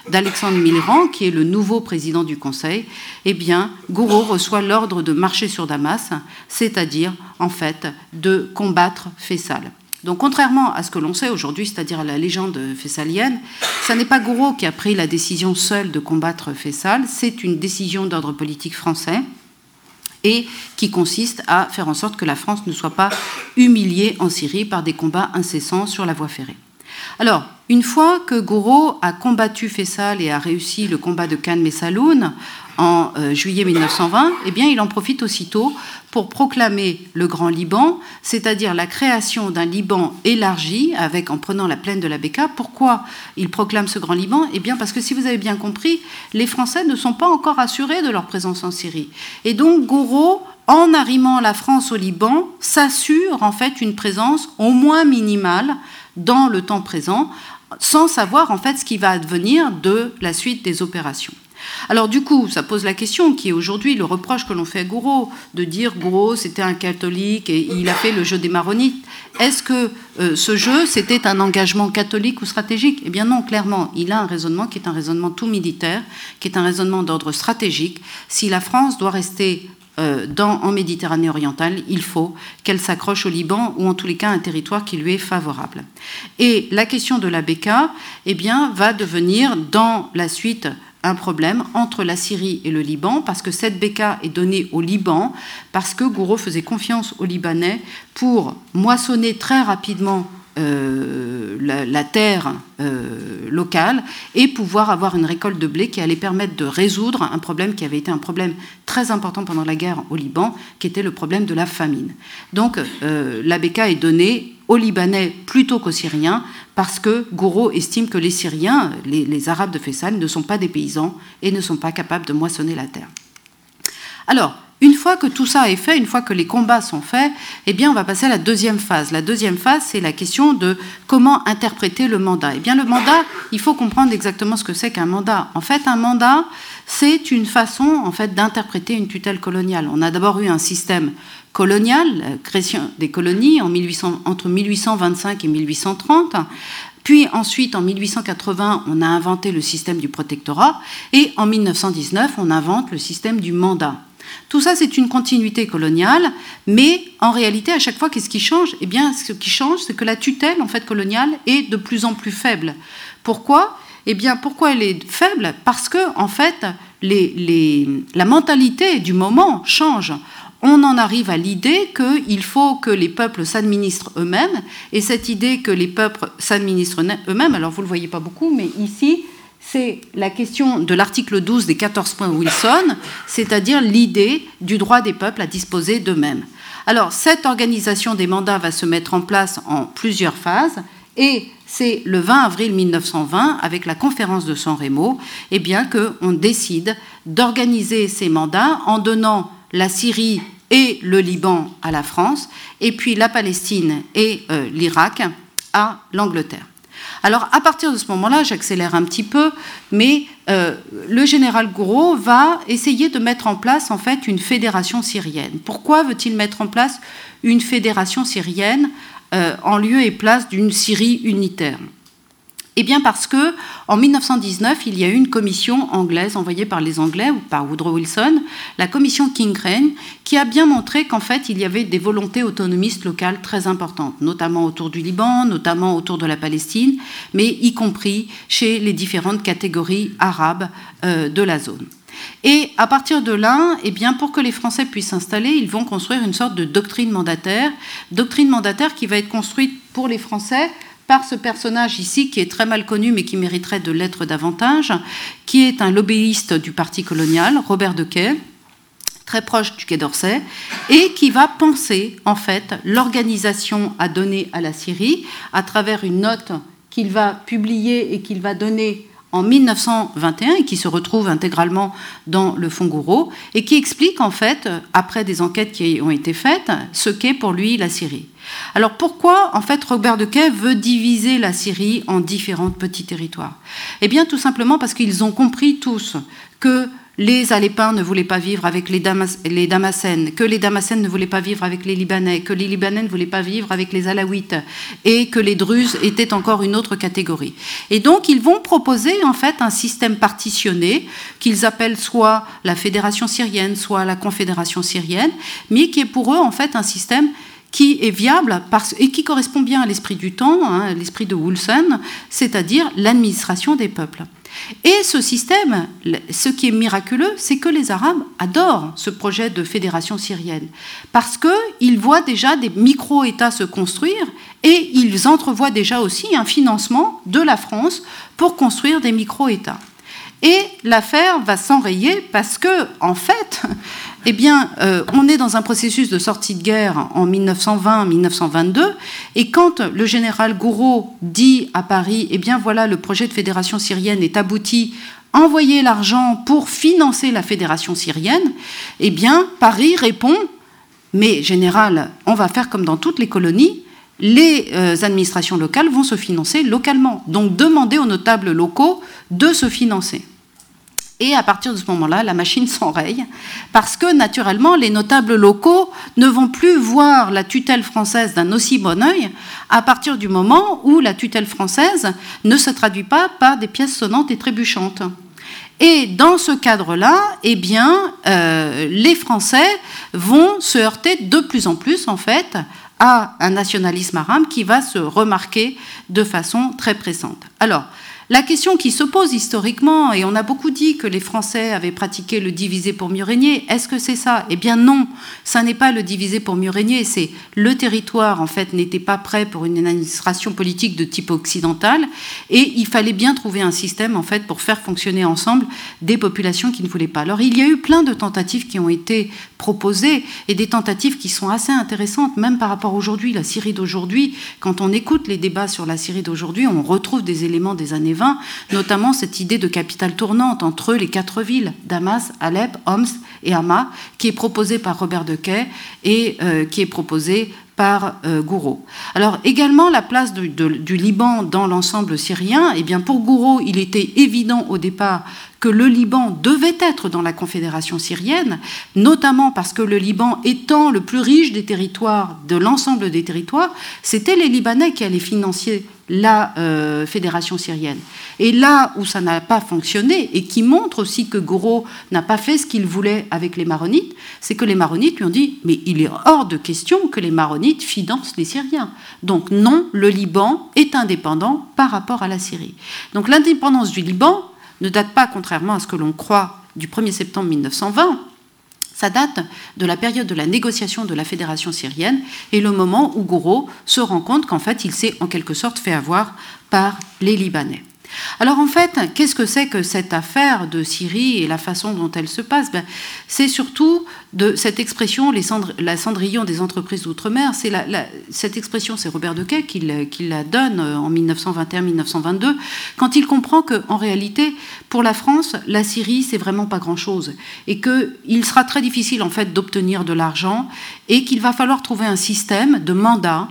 d'Alexandre Millerand, qui est le nouveau président du Conseil, eh bien, Gouraud reçoit l'ordre de marcher sur Damas, c'est-à-dire, en fait, de combattre Fessal. Donc, contrairement à ce que l'on sait aujourd'hui, c'est-à-dire la légende fessalienne, ce n'est pas Gouraud qui a pris la décision seule de combattre Fessal, c'est une décision d'ordre politique français et qui consiste à faire en sorte que la France ne soit pas humiliée en Syrie par des combats incessants sur la voie ferrée. Alors, une fois que Gouraud a combattu Fessal et a réussi le combat de Cannes-Messaloun en euh, juillet 1920, eh bien, il en profite aussitôt pour proclamer le Grand Liban, c'est-à-dire la création d'un Liban élargi, avec en prenant la plaine de la Beka. Pourquoi il proclame ce Grand Liban? Eh bien, parce que si vous avez bien compris, les Français ne sont pas encore assurés de leur présence en Syrie. Et donc, Gouraud, en arrimant la France au Liban, s'assure en fait une présence au moins minimale dans le temps présent, sans savoir en fait ce qui va advenir de la suite des opérations. Alors du coup, ça pose la question qui est aujourd'hui le reproche que l'on fait à Gouraud, de dire Gouraud c'était un catholique et il a fait le jeu des maronites. Est-ce que euh, ce jeu c'était un engagement catholique ou stratégique? Eh bien non, clairement, il a un raisonnement qui est un raisonnement tout militaire, qui est un raisonnement d'ordre stratégique. Si la France doit rester euh, dans, en Méditerranée orientale, il faut qu'elle s'accroche au Liban ou en tous les cas un territoire qui lui est favorable. Et la question de la Beka eh bien, va devenir dans la suite un problème entre la Syrie et le Liban, parce que cette béca est donnée au Liban, parce que Gouraud faisait confiance aux Libanais pour moissonner très rapidement euh, la, terre euh, locale et pouvoir avoir une récolte de blé qui allait permettre de résoudre un problème qui avait été un problème très important pendant la guerre au Liban, qui était le problème de la famine. Donc euh, la béca est donnée aux Libanais plutôt qu'aux Syriens, parce que Gouraud estime que les Syriens, les, les Arabes de Fessal, ne sont pas des paysans et ne sont pas capables de moissonner la terre. Alors, une fois que tout ça est fait, une fois que les combats sont faits, eh bien, on va passer à la deuxième phase. La deuxième phase, c'est la question de comment interpréter le mandat. Eh bien, le mandat, il faut comprendre exactement ce que c'est qu'un mandat. En fait, un mandat, c'est une façon, en fait, d'interpréter une tutelle coloniale. On a d'abord eu un système colonial, création des colonies en 1800, entre 1825 et 1830. Puis ensuite, en 1880, on a inventé le système du protectorat et en 1919, on invente le système du mandat. Tout ça, c'est une continuité coloniale, mais en réalité, à chaque fois, qu'est-ce qui change? Eh bien, ce qui change, c'est que la tutelle en fait coloniale est de plus en plus faible. Pourquoi? Eh bien, pourquoi elle est faible? Parce que en fait, la mentalité du moment change. On en arrive à l'idée qu'il faut que les peuples s'administrent eux-mêmes, et cette idée que les peuples s'administrent eux-mêmes, alors vous ne le voyez pas beaucoup, mais ici, c'est la question de l'article 12 des 14 points Wilson, c'est-à-dire l'idée du droit des peuples à disposer d'eux-mêmes. Alors, cette organisation des mandats va se mettre en place en plusieurs phases, et c'est le 20 avril 1920, avec la conférence de San Remo, eh bien qu'on décide d'organiser ces mandats en donnant la Syrie et le Liban à la France, et puis la Palestine et euh, l'Irak à l'Angleterre. Alors à partir de ce moment-là, j'accélère un petit peu, mais euh, le général Gouraud va essayer de mettre en place en fait une fédération syrienne. Pourquoi veut-il mettre en place une fédération syrienne euh, en lieu et place d'une Syrie unitaire? Eh bien parce que en 1919, il y a eu une commission anglaise envoyée par les Anglais ou par Woodrow Wilson, la commission King Crane, qui a bien montré qu'en fait il y avait des volontés autonomistes locales très importantes, notamment autour du Liban, notamment autour de la Palestine, mais y compris chez les différentes catégories arabes euh, de la zone. Et à partir de là, eh bien, pour que les Français puissent s'installer, ils vont construire une sorte de doctrine mandataire, doctrine mandataire qui va être construite pour les Français par ce personnage ici qui est très mal connu mais qui mériterait de l'être davantage, qui est un lobbyiste du parti colonial, Robert Dequet, très proche du Quai d'Orsay, et qui va penser en fait l'organisation à donner à la Syrie à travers une note qu'il va publier et qu'il va donner en 1921 et qui se retrouve intégralement dans le Fonds Gouraud et qui explique en fait, après des enquêtes qui ont été faites, ce qu'est pour lui la Syrie. Alors pourquoi en fait Robert de Quay veut diviser la Syrie en différents petits territoires? Eh bien tout simplement parce qu'ils ont compris tous que les Alépins ne voulaient pas vivre avec les, les Damascènes, que les Damascènes ne voulaient pas vivre avec les Libanais, que les Libanais ne voulaient pas vivre avec les Alaouites, et que les Druzes étaient encore une autre catégorie. Et donc, ils vont proposer en fait un système partitionné qu'ils appellent soit la Fédération syrienne, soit la Confédération syrienne, mais qui est pour eux en fait un système qui est viable et qui correspond bien à l'esprit du temps, hein, l'esprit de Wilson, c'est-à-dire l'administration des peuples. Et ce système, ce qui est miraculeux, c'est que les Arabes adorent ce projet de fédération syrienne, parce qu'ils voient déjà des micro-États se construire et ils entrevoient déjà aussi un financement de la France pour construire des micro-États. Et l'affaire va s'enrayer parce que, en fait, eh bien, euh, on est dans un processus de sortie de guerre en 1920-1922, et quand le général Gouraud dit à Paris, eh bien voilà, le projet de fédération syrienne est abouti, envoyez l'argent pour financer la fédération syrienne, eh bien, Paris répond, mais général, on va faire comme dans toutes les colonies, les euh, administrations locales vont se financer localement. Donc demandez aux notables locaux de se financer. Et à partir de ce moment-là, la machine s'enraye, parce que naturellement, les notables locaux ne vont plus voir la tutelle française d'un aussi bon œil à partir du moment où la tutelle française ne se traduit pas par des pièces sonnantes et trébuchantes. Et dans ce cadre-là, eh bien, euh, les Français vont se heurter de plus en plus, en fait, à un nationalisme arabe qui va se remarquer de façon très pressante. Alors, la question qui se pose historiquement, et on a beaucoup dit que les Français avaient pratiqué le diviser pour mieux régner, est-ce que c'est ça? Eh bien non, ça n'est pas le diviser pour mieux régner, c'est le territoire en fait n'était pas prêt pour une administration politique de type occidental, et il fallait bien trouver un système en fait pour faire fonctionner ensemble des populations qui ne voulaient pas. Alors il y a eu plein de tentatives qui ont été proposées, et des tentatives qui sont assez intéressantes, même par rapport aujourd'hui, la Syrie d'aujourd'hui, quand on écoute les débats sur la Syrie d'aujourd'hui, on retrouve des éléments des années notamment cette idée de capitale tournante entre les quatre villes, Damas, Alep, Homs et Hama, qui est proposée par Robert Dequet et euh, qui est proposée par euh, Gouraud. Alors également la place du Liban dans l'ensemble syrien, eh bien pour Gouraud, il était évident au départ que le Liban devait être dans la Confédération syrienne, notamment parce que le Liban étant le plus riche des territoires, de l'ensemble des territoires, c'était les Libanais qui allaient financer la euh, fédération syrienne. Et là où ça n'a pas fonctionné, et qui montre aussi que Gouraud n'a pas fait ce qu'il voulait avec les Maronites, c'est que les Maronites lui ont dit Mais il est hors de question que les Maronites financent les Syriens. Donc non, le Liban est indépendant par rapport à la Syrie. Donc l'indépendance du Liban ne date pas, contrairement à ce que l'on croit, du 1er septembre 1920, ça date de la période de la négociation de la fédération syrienne et le moment où Gouraud se rend compte qu'en fait il s'est en quelque sorte fait avoir par les Libanais. Alors en fait, qu'est-ce que c'est que cette affaire de Syrie et la façon dont elle se passe? Ben, C'est surtout de cette expression, la cendrillon des entreprises d'outre-mer. Cette expression, c'est Robert Dequet qui, la donne euh, en 1921-1922, quand il comprend qu'en réalité, pour la France, la Syrie, c'est vraiment pas grand-chose. Et qu'il sera très difficile en fait d'obtenir de l'argent et qu'il va falloir trouver un système de mandat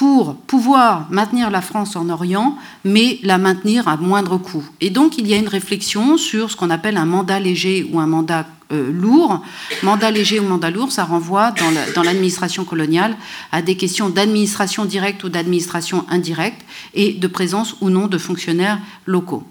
pour pouvoir maintenir la France en Orient, mais la maintenir à moindre coût. Et donc il y a une réflexion sur ce qu'on appelle un mandat léger ou un mandat euh, lourd. Mandat léger ou mandat lourd, ça renvoie dans l'administration coloniale à des questions d'administration directe ou d'administration indirecte et de présence ou non de fonctionnaires locaux.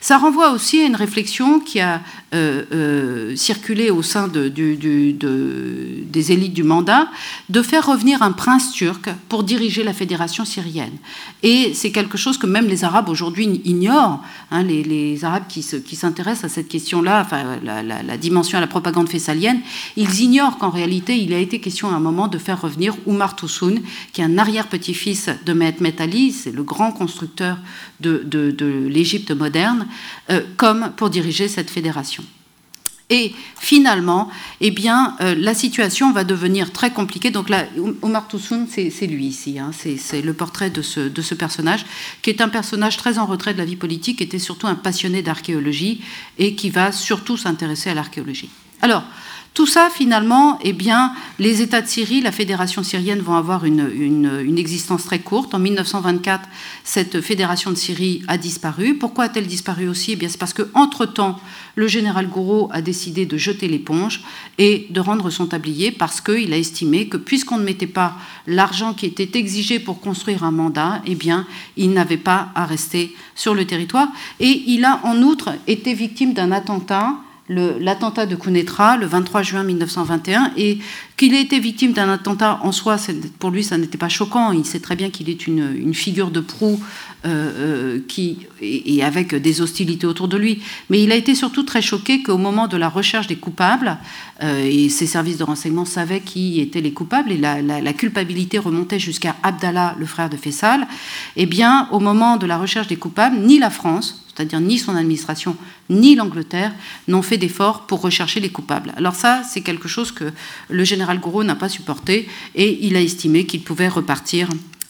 Ça renvoie aussi à une réflexion qui a euh, euh, circulé au sein de, des élites du mandat, de faire revenir un prince turc pour diriger la fédération syrienne. Et c'est quelque chose que même les Arabes aujourd'hui ignorent. Hein, les, Arabes qui, s'intéressent à cette question-là, enfin, la, dimension à la propagande fessalienne, ils ignorent qu'en réalité, il a été question à un moment de faire revenir Oumar Toussoun, qui est un arrière-petit-fils de Mehmet Ali, c'est le grand constructeur de, l'Égypte moderne, euh, comme pour diriger cette fédération. Et finalement, eh bien, euh, la situation va devenir très compliquée. Donc là, Omar Toussoun, c'est lui ici. Hein. c'est le portrait de ce, de ce, personnage, qui est un personnage très en retrait de la vie politique, qui était surtout un passionné d'archéologie et qui va surtout s'intéresser à l'archéologie. Alors, Tout ça, finalement, eh bien, les États de Syrie, la Fédération syrienne vont avoir une, existence très courte. En 1924, cette Fédération de Syrie a disparu. Pourquoi a-t-elle disparu aussi? Eh bien, C'est parce qu'entre-temps, le général Gouraud a décidé de jeter l'éponge et de rendre son tablier parce qu'il a estimé que puisqu'on ne mettait pas l'argent qui était exigé pour construire un mandat, eh bien, il n'avait pas à rester sur le territoire. Et il a en outre été victime d'un attentat l'attentat de Kounetra le 23 juin 1921 et qu'il ait été victime d'un attentat en soi, pour lui ça n'était pas choquant, il sait très bien qu'il est une, figure de proue euh, euh, qui, et, avec des hostilités autour de lui, mais il a été surtout très choqué qu'au moment de la recherche des coupables, euh, et ses services de renseignement savaient qui étaient les coupables et la, culpabilité remontait jusqu'à Abdallah, le frère de Faisal, et eh bien au moment de la recherche des coupables, ni la France, c'est-à-dire ni son administration ni l'Angleterre n'ont fait d'efforts pour rechercher les coupables. Alors ça, c'est quelque chose que le général Gouraud n'a pas supporté et il a estimé qu'il pouvait repartir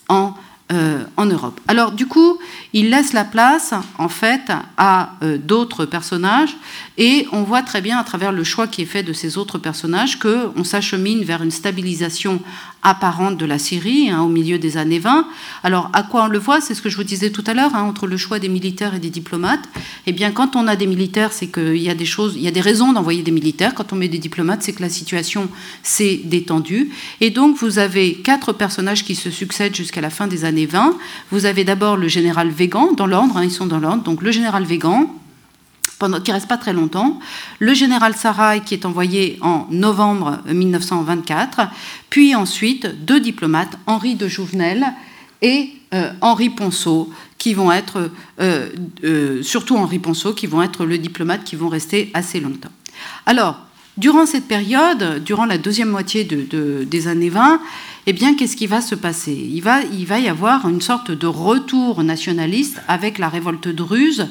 en euh, en Europe. Alors du coup, il laisse la place en fait à euh, d'autres personnages et on voit très bien à travers le choix qui est fait de ces autres personnages que on s'achemine vers une stabilisation apparente de la Syrie hein, au milieu des années 20. Alors à quoi on le voit? C'est ce que je vous disais tout à l'heure hein, entre le choix des militaires et des diplomates. Eh bien, quand on a des militaires, c'est qu'il y a des choses, il y a des raisons d'envoyer des militaires. Quand on met des diplomates, c'est que la situation s'est détendue. Et donc vous avez quatre personnages qui se succèdent jusqu'à la fin des années 20. Vous avez d'abord le général Végan, dans l'ordre, hein, ils sont dans l'ordre. Donc le général Végan, pendant, qui reste pas très longtemps, le général Sarai qui est envoyé en novembre 1924, puis ensuite deux diplomates, Henri de Jouvenel et euh, Henri Ponceau, qui vont être, euh, euh, surtout Henri Ponceau, qui vont être le diplomate qui vont rester assez longtemps. Alors, durant cette période, durant la deuxième moitié des années 20, eh bien, qu'est-ce qui va se passer? Il va, y avoir une sorte de retour nationaliste avec la révolte druze.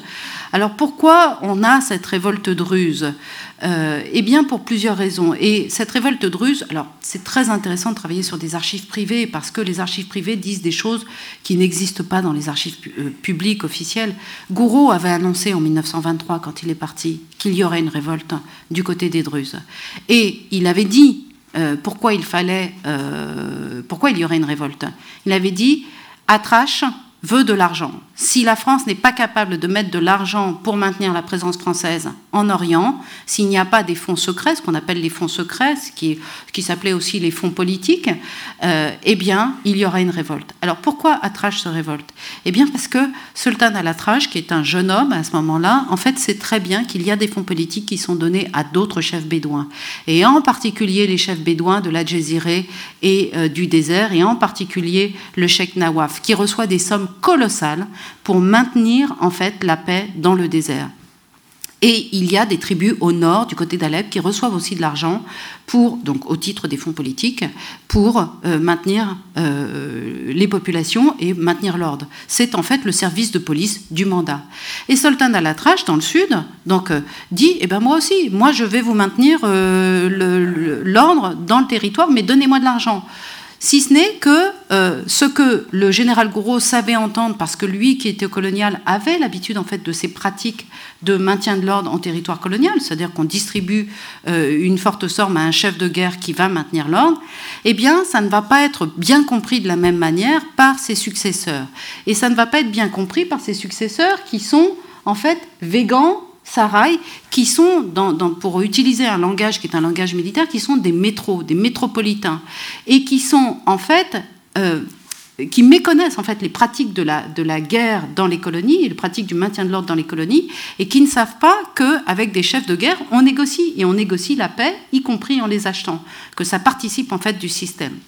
Alors pourquoi on a cette révolte druze euh, Eh bien, pour plusieurs raisons. Et cette révolte druze, alors c'est très intéressant de travailler sur des archives privées parce que les archives privées disent des choses qui n'existent pas dans les archives euh, publiques officielles. Gouraud avait annoncé en 1923, quand il est parti, qu'il y aurait une révolte du côté des druzes. Et il avait dit euh, pourquoi il fallait, euh, pourquoi il y aurait une révolte? Il avait dit Atrache veut de l'argent. Si la France n'est pas capable de mettre de l'argent pour maintenir la présence française en Orient, s'il n'y a pas des fonds secrets, ce qu'on appelle les fonds secrets, ce qui, qui s'appelait aussi les fonds politiques, euh, eh bien, il y aura une révolte. Alors pourquoi Atrache se révolte? Eh bien, parce que Sultan al-Atrache, qui est un jeune homme à ce moment-là, en fait, sait très bien qu'il y a des fonds politiques qui sont donnés à d'autres chefs bédouins, et en particulier les chefs bédouins de la Djeziré et euh, du désert, et en particulier le cheikh Nawaf, qui reçoit des sommes colossales pour maintenir en fait la paix dans le désert. Et il y a des tribus au nord, du côté d'Alep, qui reçoivent aussi de l'argent pour, donc au titre des fonds politiques, pour euh, maintenir euh, les populations et maintenir l'ordre. C'est en fait le service de police du mandat. Et Sultan al-Atrash, dans le sud, donc euh, dit, eh ben moi aussi, moi je vais vous maintenir l'ordre dans le territoire, mais donnez-moi de l'argent si ce n'est que euh, ce que le général Gouraud savait entendre, parce que lui, qui était colonial, avait l'habitude en fait de ces pratiques de maintien de l'ordre en territoire colonial, c'est-à-dire qu'on distribue euh, une forte somme à un chef de guerre qui va maintenir l'ordre, eh bien, ça ne va pas être bien compris de la même manière par ses successeurs. Et ça ne va pas être bien compris par ses successeurs qui sont en fait végans Sarai, qui sont, pour utiliser un langage qui est un langage militaire, qui sont des métros, des métropolitains, et qui sont en fait, euh, qui méconnaissent en fait les pratiques de la, de la guerre dans les colonies, les pratiques du maintien de l'ordre dans les colonies, et qui ne savent pas qu'avec des chefs de guerre, on négocie, et on négocie la paix, y compris en les achetant, que ça participe en fait du système.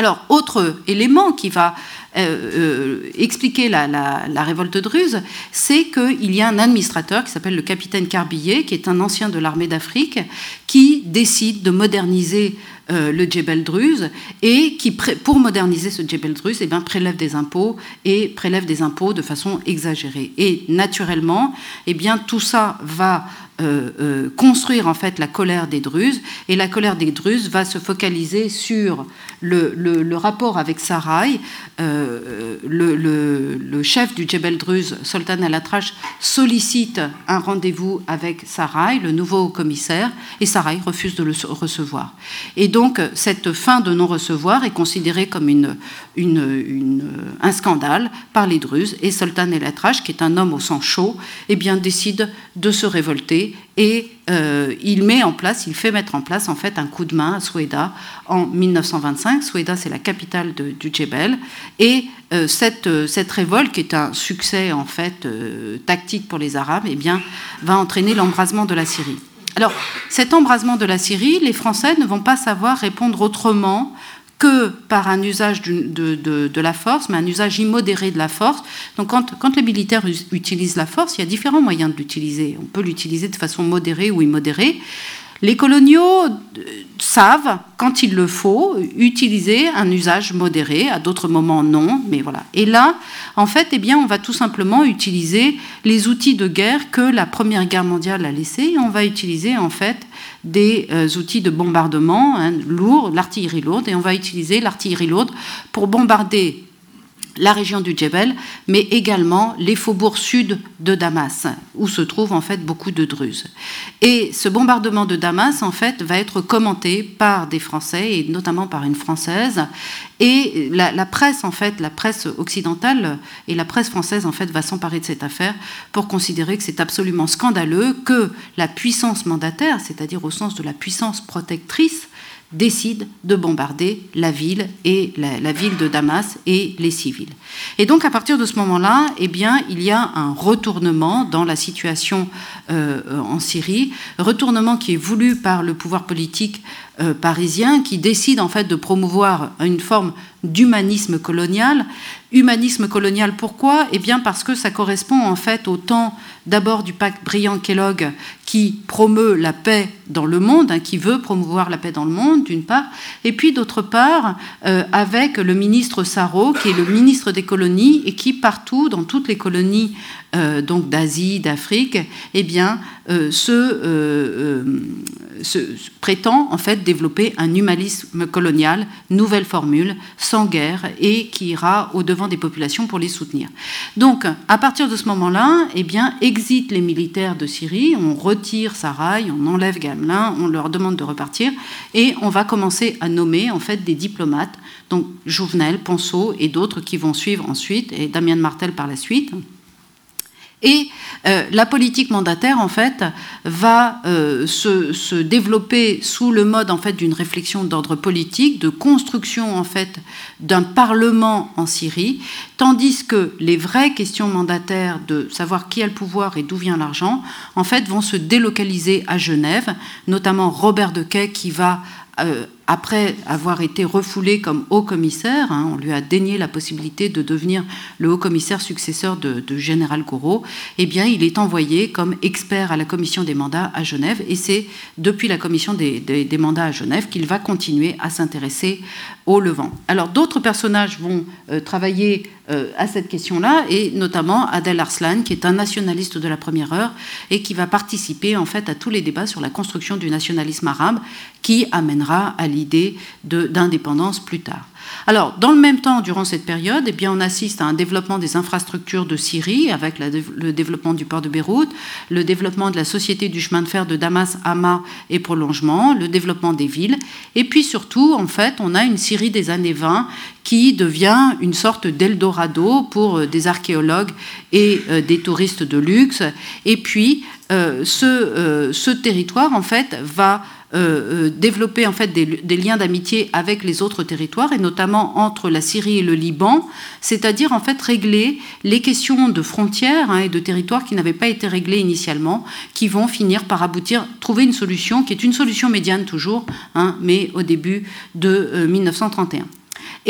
Alors, autre élément qui va euh, euh, expliquer la, révolte de Ruse, c'est qu'il y a un administrateur qui s'appelle le capitaine Carbillet, qui est un ancien de l'armée d'Afrique, qui décide de moderniser euh, le Djebel Druze et qui, pour moderniser ce Djebel Druze, eh bien, prélève des impôts et prélève des impôts de façon exagérée. Et naturellement, eh bien, tout ça va construire en fait la colère des Druzes et la colère des Druzes va se focaliser sur le, rapport avec Sarai, euh, le, chef du Jebel Druze, Sultan al-Atrash, sollicite un rendez-vous avec Sarai, le nouveau commissaire, et Sarai refuse de le recevoir. Et donc, cette fin de non-recevoir est considérée comme une, un scandale par les Druzes, et Sultan al-Atrash, qui est un homme au sang chaud, eh bien, décide de se révolter et euh, il met en place, il fait mettre en place en fait un coup de main à Soueda en 1925. Soueda, c'est la capitale du Djebel, et euh, cette, euh, cette, révolte, qui est un succès en fait tactique pour les Arabes, eh bien, va entraîner l'embrasement de la Syrie. Alors, cet embrasement de la Syrie, les Français ne vont pas savoir répondre autrement que par un usage de, la force, mais un usage immodéré de la force. Donc quand, les militaires utilisent la force, il y a différents moyens de l'utiliser. On peut l'utiliser de façon modérée ou immodérée. Les coloniaux euh, savent, quand il le faut, utiliser un usage modéré, à d'autres moments non, mais voilà. Et là, en fait, eh bien, on va tout simplement utiliser les outils de guerre que la Première Guerre mondiale a laissés, et on va utiliser en fait des euh, outils de bombardement hein, lourds, l'artillerie lourde, et on va utiliser l'artillerie lourde pour bombarder la région du Djebel, mais également les faubourgs sud de Damas, où se trouvent en fait beaucoup de Druzes. Et ce bombardement de Damas, en fait, va être commenté par des Français, et notamment par une Française. Et la, presse, en fait, la presse occidentale et la presse française, en fait, va s'emparer de cette affaire pour considérer que c'est absolument scandaleux que la puissance mandataire, c'est-à-dire au sens de la puissance protectrice, décide de bombarder la ville et de Damas et les civils. Et donc à partir de ce moment-là, eh bien, il y a un retournement dans la situation en Syrie, retournement qui est voulu par le pouvoir politique euh, parisien, qui décide en fait de promouvoir une forme d'humanisme colonial. Humanisme colonial, pourquoi? Eh bien parce que ça correspond en fait au temps d'abord du pacte Briand-Kellogg qui promeut la paix dans le monde, hein, qui veut promouvoir la paix dans le monde, d'une part, et puis d'autre part, euh, avec le ministre Sarro, qui est le ministre des colonies, et qui partout, dans toutes les colonies euh, donc d'Asie, d'Afrique, eh bien, euh, se, se, prétend en fait développer un humanisme colonial, nouvelle formule, sans guerre, et qui ira au-devant des populations pour les soutenir. Donc, à partir de ce moment-là, eh bien, exit les militaires de Syrie, on retire Sarai, on enlève Gamelin, on leur demande de repartir, et on va commencer à nommer en fait des diplomates, donc Jouvenel, Ponceau et d'autres qui vont suivre ensuite, et Damien Martel par la suite. Et euh, la politique mandataire, en fait, va euh, se, développer sous le mode en fait d'une réflexion d'ordre politique, de construction en fait d'un parlement en Syrie, tandis que les vraies questions mandataires de savoir qui a le pouvoir et d'où vient l'argent, en fait, vont se délocaliser à Genève, notamment Robert Dequet qui va euh, après avoir été refoulé comme haut commissaire, hein, on lui a dénié la possibilité de devenir le haut commissaire successeur de, général Gouraud, eh bien, il est envoyé comme expert à la commission des mandats à Genève, et c'est depuis la commission des, mandats à Genève qu'il va continuer à s'intéresser au Levant. Alors, d'autres personnages vont euh, travailler euh, à cette question-là, et notamment Adel Arslan, qui est un nationaliste de la première heure, et qui va participer en fait à tous les débats sur la construction du nationalisme arabe, qui amènera à l'idée d'indépendance plus tard. Alors, dans le même temps, durant cette période, eh bien, on assiste à un développement des infrastructures de Syrie, avec le développement du port de Beyrouth, le développement de la société du chemin de fer de Damas, Hama et prolongement, le développement des villes, et puis surtout, en fait, on a une Syrie des années 20 qui devient une sorte d'Eldorado pour euh, des archéologues et euh, des touristes de luxe. Et puis, euh, ce, ce territoire, en fait, va euh, euh, développer en fait des, liens d'amitié avec les autres territoires et notamment entre la Syrie et le Liban, c'est-à-dire en fait régler les questions de frontières hein, et de territoires qui n'avaient pas été réglées initialement, qui vont finir par aboutir, trouver une solution qui est une solution médiane toujours, hein, mais au début de 1931.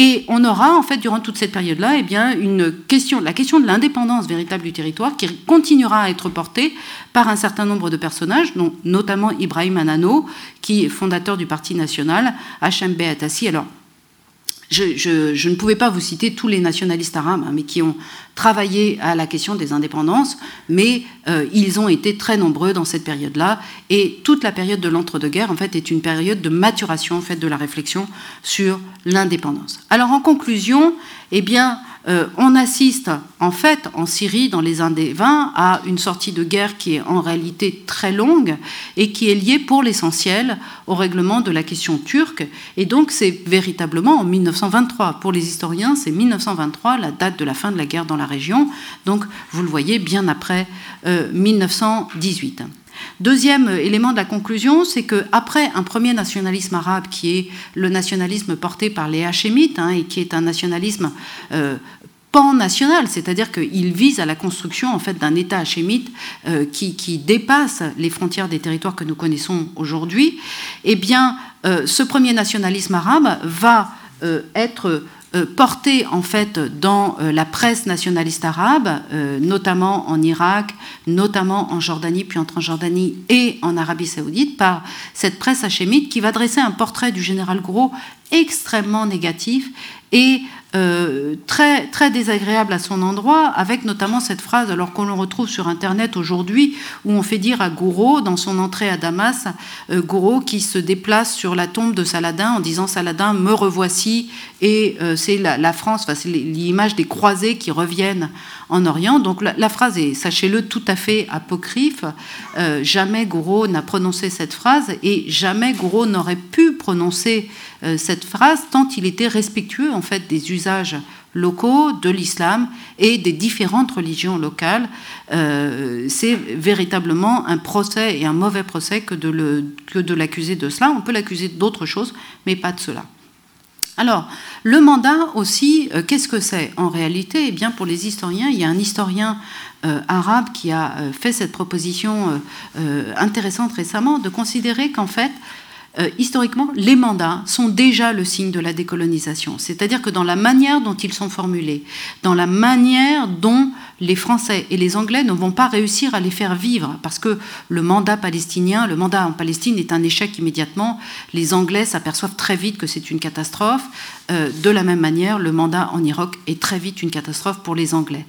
Et on aura, en fait, durant toute cette période-là, eh une question, la question de l'indépendance véritable du territoire qui continuera à être portée par un certain nombre de personnages, dont notamment Ibrahim Anano, qui est fondateur du Parti national, Hachem Beatassi. Alors, je, ne pouvais pas vous citer tous les nationalistes arabes, hein, mais qui ont travaillé à la question des indépendances, mais euh, ils ont été très nombreux dans cette période-là. Et toute la période de l'entre-deux-guerres, en fait, est une période de maturation en fait, de la réflexion sur l'indépendance. Alors, en conclusion, eh bien, euh, on assiste en fait en Syrie dans les années 20 à une sortie de guerre qui est en réalité très longue et qui est liée pour l'essentiel au règlement de la question turque. Et donc c'est véritablement en 1923. Pour les historiens, c'est 1923 la date de la fin de la guerre dans la région. Donc vous le voyez bien après 1918. Deuxième élément de la conclusion, c'est qu'après un premier nationalisme arabe qui est le nationalisme porté par les Hachémites hein, et qui est un nationalisme euh, pan-national, c'est-à-dire qu'il vise à la construction en fait d'un État hachémite euh, qui, dépasse les frontières des territoires que nous connaissons aujourd'hui, eh bien, euh, ce premier nationalisme arabe va être porté en fait dans euh, la presse nationaliste arabe, euh, notamment en Irak, notamment en Jordanie, puis en Transjordanie et en Arabie saoudite, par cette presse hachémite qui va dresser un portrait du général Gros extrêmement négatif et euh, très, très désagréable à son endroit, avec notamment cette phrase, alors qu'on le retrouve sur Internet aujourd'hui, où on fait dire à Gouraud, dans son entrée à Damas, euh, Gouraud qui se déplace sur la tombe de Saladin en disant Saladin, me revoici, et euh, c'est la, France, c'est l'image des croisés qui reviennent en Orient. Donc la, phrase est, sachez-le, tout à fait apocryphe. jamais Gouraud n'a prononcé cette phrase, et jamais Gouraud n'aurait pu prononcer cette phrase tant il était respectueux en fait des usages locaux de l'islam et des différentes religions locales. Euh, c'est véritablement un procès et un mauvais procès que de l'accuser de cela. On peut l'accuser d'autres choses, mais pas de cela. Alors, le mandat aussi, euh, qu'est-ce que c'est En réalité, eh bien, pour les historiens, il y a un historien euh, arabe qui a fait cette proposition intéressante récemment de considérer qu'en fait, euh, historiquement, les mandats sont déjà le signe de la décolonisation. C'est-à-dire que dans la manière dont ils sont formulés, dans la manière dont les Français et les Anglais ne vont pas réussir à les faire vivre, parce que le mandat palestinien, le mandat en Palestine est un échec immédiatement. Les Anglais s'aperçoivent très vite que c'est une catastrophe. Euh, de la même manière, le mandat en Irak est très vite une catastrophe pour les Anglais.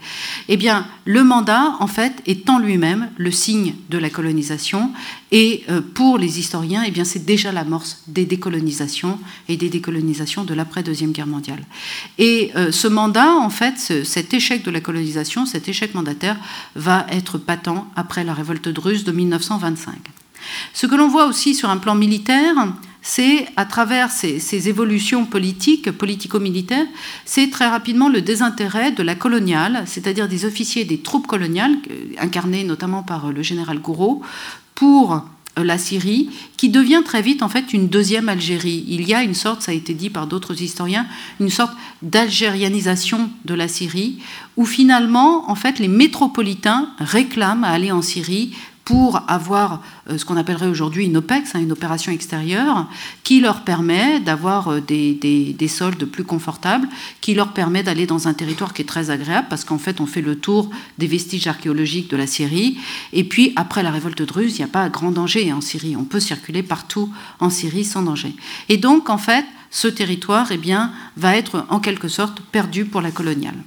Eh bien, le mandat, en fait, est en lui-même le signe de la colonisation, et euh, pour les historiens, eh bien, c'est déjà l'amorce des décolonisations et des décolonisations de l'après-deuxième guerre mondiale. Et euh, ce mandat, en fait, cet échec de la colonisation, cet échec mandataire, va être patent après la révolte de Russe de 1925. Ce que l'on voit aussi sur un plan militaire, c'est à travers ces, évolutions politiques, politico-militaires, c'est très rapidement le désintérêt de la coloniale, c'est-à-dire des officiers des troupes coloniales, incarnés notamment par le général Gouraud, pour euh, la Syrie, qui devient très vite en fait une deuxième Algérie. Il y a une sorte, ça a été dit par d'autres historiens, une sorte d'algérianisation de la Syrie, où finalement, en fait, les métropolitains réclament à aller en Syrie pour avoir euh, ce qu'on appellerait aujourd'hui une OPEX, hein, une opération extérieure, qui leur permet d'avoir euh, des, des, soldes plus confortables, qui leur permet d'aller dans un territoire qui est très agréable, parce qu'en fait, on fait le tour des vestiges archéologiques de la Syrie. Et puis, après la révolte de Russe, il n'y a pas grand danger en Syrie. On peut circuler partout en Syrie sans danger. Et donc, en fait, ce territoire eh bien, va être en quelque sorte perdu pour la coloniale.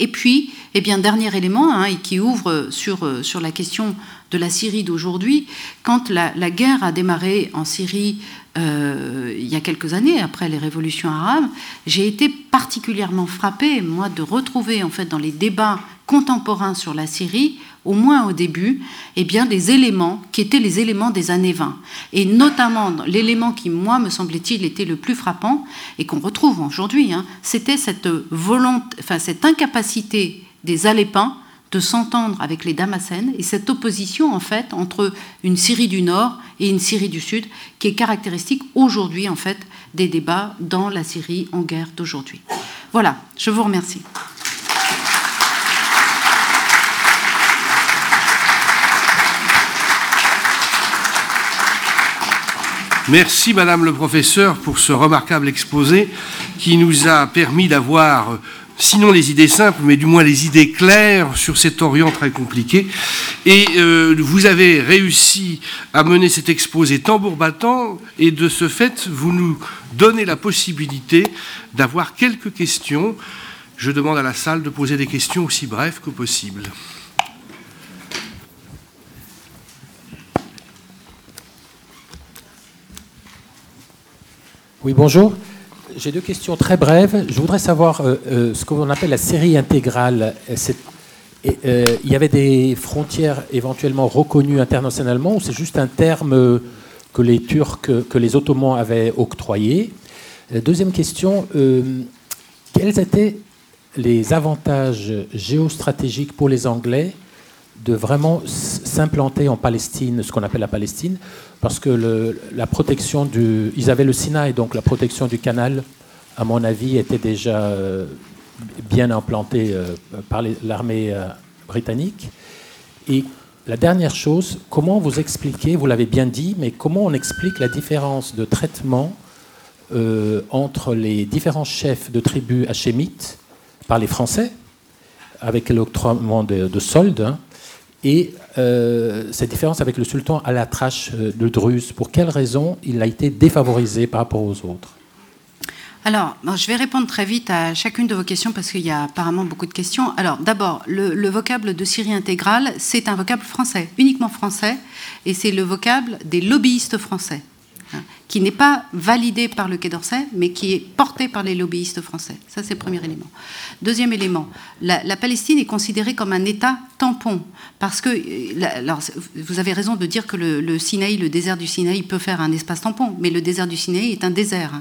Et puis, eh bien, dernier élément, hein, qui ouvre euh, sur la question de la Syrie d'aujourd'hui, quand la, guerre a démarré en Syrie euh, il y a quelques années, après les révolutions arabes, j'ai été particulièrement frappée, moi, de retrouver en fait dans les débats contemporains sur la Syrie au moins au début, eh bien, des éléments qui étaient les éléments des années 20. Et notamment, l'élément qui, moi, me semblait-il, était le plus frappant, et qu'on retrouve aujourd'hui, hein, c'était cette, volonté, enfin, cette incapacité des Alépins de s'entendre avec les Damascènes, et cette opposition, en fait, entre une Syrie du Nord et une Syrie du Sud, qui est caractéristique aujourd'hui, en fait, des débats dans la Syrie en guerre d'aujourd'hui. Voilà, je vous remercie. Merci, Madame le professeur, pour ce remarquable exposé qui nous a permis d'avoir sinon les idées simples, mais du moins les idées claires sur cet Orient très compliqué. Et euh, vous avez réussi à mener cet exposé tambour battant, et de ce fait, vous nous donnez la possibilité d'avoir quelques questions. Je demande à la salle de poser des questions aussi brèves que possible. Oui, bonjour. J'ai deux questions très brèves. Je voudrais savoir euh, euh, ce qu'on appelle la série intégrale. Euh, il y avait des frontières éventuellement reconnues internationalement ou c'est juste un terme que les Turcs, que les Ottomans avaient octroyé? Deuxième question, quels étaient les avantages géostratégiques pour les Anglais de vraiment s'implanter en Palestine, ce qu'on appelle la Palestine, parce que la protection du... Ils avaient le Sinaï, donc la protection du canal, à mon avis, était déjà euh, bien implantée euh, par l'armée euh, britannique. Et la dernière chose, comment vous expliquez, vous l'avez bien dit, mais comment on explique la différence de traitement entre les différents chefs de tribus hachémites par les Français, avec l'octroiement de, de soldes, hein, et euh, cette différence avec le sultan à la trache euh, de Druze, pour quelles raisons il a été défavorisé par rapport aux autres? Alors, je vais répondre très vite à chacune de vos questions parce qu'il y a apparemment beaucoup de questions. Alors, d'abord, le, vocable de Syrie intégrale, c'est un vocable français, uniquement français, et c'est le vocable des lobbyistes français. Hein, qui n'est pas validé par le Quai d'Orsay, mais qui est porté par les lobbyistes français. Ça, c'est le premier élément. Deuxième élément, la, Palestine est considérée comme un État tampon, parce que, alors, vous avez raison de dire que le, le, Sinaï, le désert du Sinaï peut faire un espace tampon, mais le désert du Sinaï est un désert.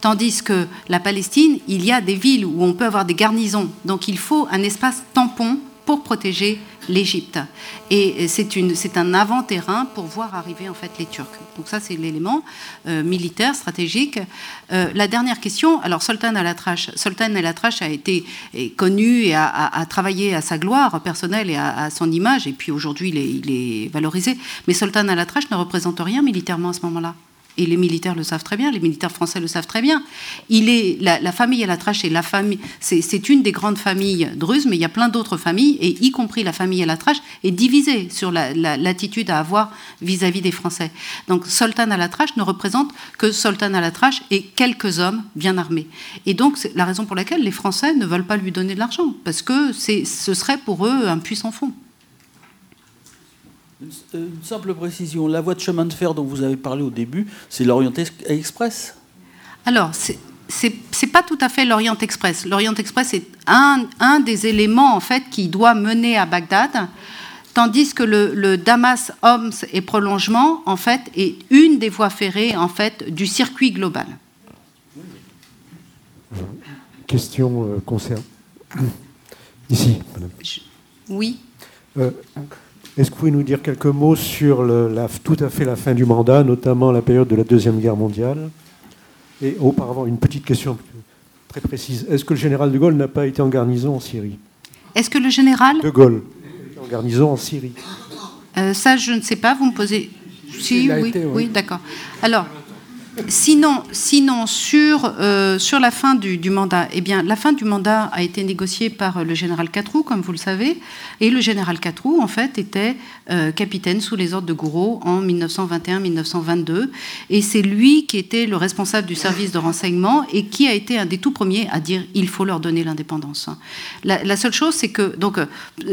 Tandis que la Palestine, il y a des villes où on peut avoir des garnisons, donc il faut un espace tampon pour protéger l'Égypte. Et c'est un avant-terrain pour voir arriver en fait les Turcs. Donc ça, c'est l'élément euh, militaire, stratégique. Euh, la dernière question, alors Sultan al-Atrash. Sultan al-Atrash a été connu et a, travaillé à sa gloire personnelle et à, son image, et puis aujourd'hui, il, est valorisé. Mais Sultan al-Atrash ne représente rien militairement à ce moment-là et les militaires le savent très bien, les militaires français le savent très bien. Il est la, famille à la trache et la famille, c'est une des grandes familles druzes, mais il y a plein d'autres familles, et y compris la famille à la trache, est divisée sur l'attitude à avoir vis-à-vis des Français. Donc Sultan à la trache ne représente que Sultan à la trache et quelques hommes bien armés. Et donc c'est la raison pour laquelle les Français ne veulent pas lui donner de l'argent, parce que ce serait pour eux un puissant fond. Une, simple précision, la voie de chemin de fer dont vous avez parlé au début, c'est l'Orient Express? Alors, c'est pas tout à fait l'Orient Express. L'Orient Express est un, un, des éléments en fait qui doit mener à Bagdad, tandis que le, Damas Homs et prolongement en fait est une des voies ferrées en fait du circuit global. Question euh, concerne ici. oui. Euh, est-ce que vous pouvez nous dire quelques mots sur la, tout à fait la fin du mandat, notamment la période de la Deuxième Guerre mondiale Et auparavant, une petite question très précise. Est-ce que le général de Gaulle n'a pas été en garnison en Syrie Est-ce que le général De Gaulle été en garnison en Syrie euh, Ça, je ne sais pas. Vous me posez. Si, oui, oui d'accord. Alors, Sinon, sinon sur, euh, sur la fin du, mandat, eh bien, la fin du mandat a été négociée par le général Catroux, comme vous le savez, et le général Catroux, en fait, était euh, capitaine sous les ordres de Gouraud en 1921-1922, et c'est lui qui était le responsable du service de renseignement et qui a été un des tout premiers à dire il faut leur donner l'indépendance. La, seule chose, c'est que donc euh,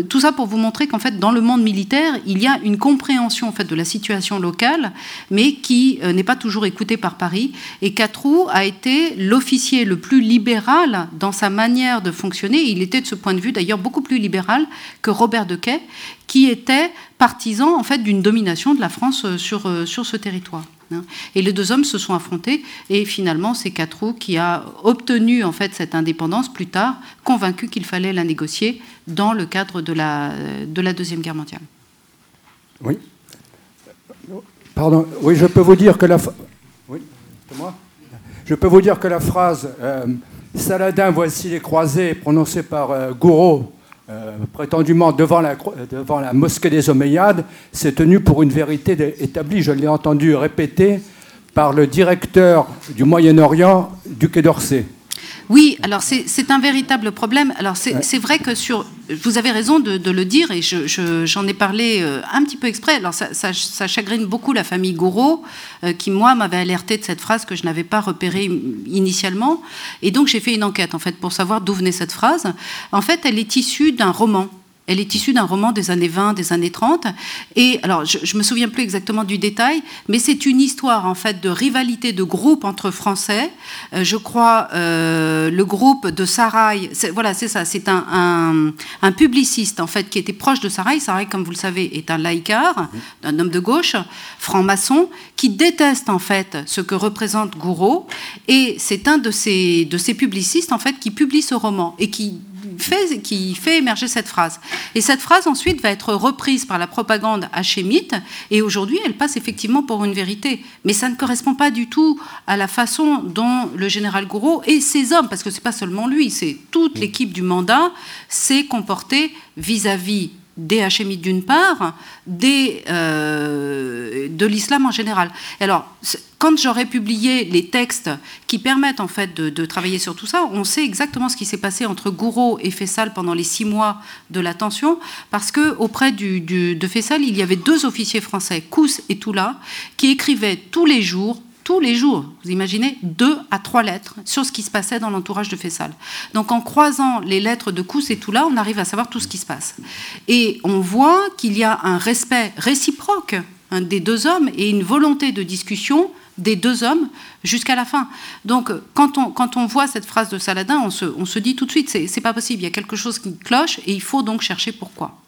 tout ça pour vous montrer qu'en fait, dans le monde militaire, il y a une compréhension en fait de la situation locale, mais qui n'est pas toujours écoutée par Paris. Et Catroux a été l'officier le plus libéral dans sa manière de fonctionner. Il était de ce point de vue d'ailleurs beaucoup plus libéral que Robert Dequet, qui était partisan en fait d'une domination de la France euh, sur, euh, sur ce territoire. Hein. Et les deux hommes se sont affrontés et finalement c'est Catroux qui a obtenu en fait cette indépendance plus tard, convaincu qu'il fallait la négocier dans le cadre de la, de la Deuxième Guerre mondiale. Oui. Pardon, oui, je peux vous dire que la, moi Je peux vous dire que la phrase euh, Saladin, voici les croisés, prononcée par euh, Gouraud, euh, prétendument devant la, devant la mosquée des Omeyyades, s'est tenue pour une vérité établie. Je l'ai entendu répéter par le directeur du Moyen-Orient du Quai d'Orsay. Oui, alors c'est un véritable problème. Alors c'est vrai que sur, vous avez raison de, le dire et j'en ai parlé euh, un petit peu exprès. Alors ça, chagrine beaucoup la famille Gouraud, euh, qui moi m'avait alerté de cette phrase que je n'avais pas repérée initialement. Et donc j'ai fait une enquête en fait pour savoir d'où venait cette phrase. En fait, elle est issue d'un roman elle est issue d'un roman des années 20, des années 30. Et alors, je ne me souviens plus exactement du détail, mais c'est une histoire en fait de rivalité de groupe entre Français. Euh, je crois euh, le groupe de Sarai. Voilà, c'est ça. C'est un, un, publiciste en fait qui était proche de Sarai. Sarai, comme vous le savez, est un laïcard, un homme de gauche, franc-maçon, qui déteste en fait ce que représente Gouraud. Et c'est un de ces, de ces publicistes en fait qui publie ce roman et qui fait, qui fait émerger cette phrase. Et cette phrase ensuite va être reprise par la propagande hachémite, et aujourd'hui elle passe effectivement pour une vérité. Mais ça ne correspond pas du tout à la façon dont le général Gouraud et ses hommes, parce que c'est pas seulement lui, c'est toute l'équipe du mandat, s'est comporté vis-à-vis des hachémites d'une part, euh, de l'islam en général. Alors, quand j'aurai publié les textes qui permettent en fait de, travailler sur tout ça, on sait exactement ce qui s'est passé entre Gouraud et Fessal pendant les six mois de la tension, parce que auprès du, de Fessal, il y avait deux officiers français, Kous et Toula, qui écrivaient tous les jours tous les jours, vous imaginez, deux à trois lettres sur ce qui se passait dans l'entourage de Fessal. Donc en croisant les lettres de Kous et tout là, on arrive à savoir tout ce qui se passe. Et on voit qu'il y a un respect réciproque hein, des deux hommes et une volonté de discussion des deux hommes jusqu'à la fin. Donc, quand on, quand on voit cette phrase de Saladin, on se, on se dit tout de suite, c'est pas possible, il y a quelque chose qui cloche et il faut donc chercher pourquoi.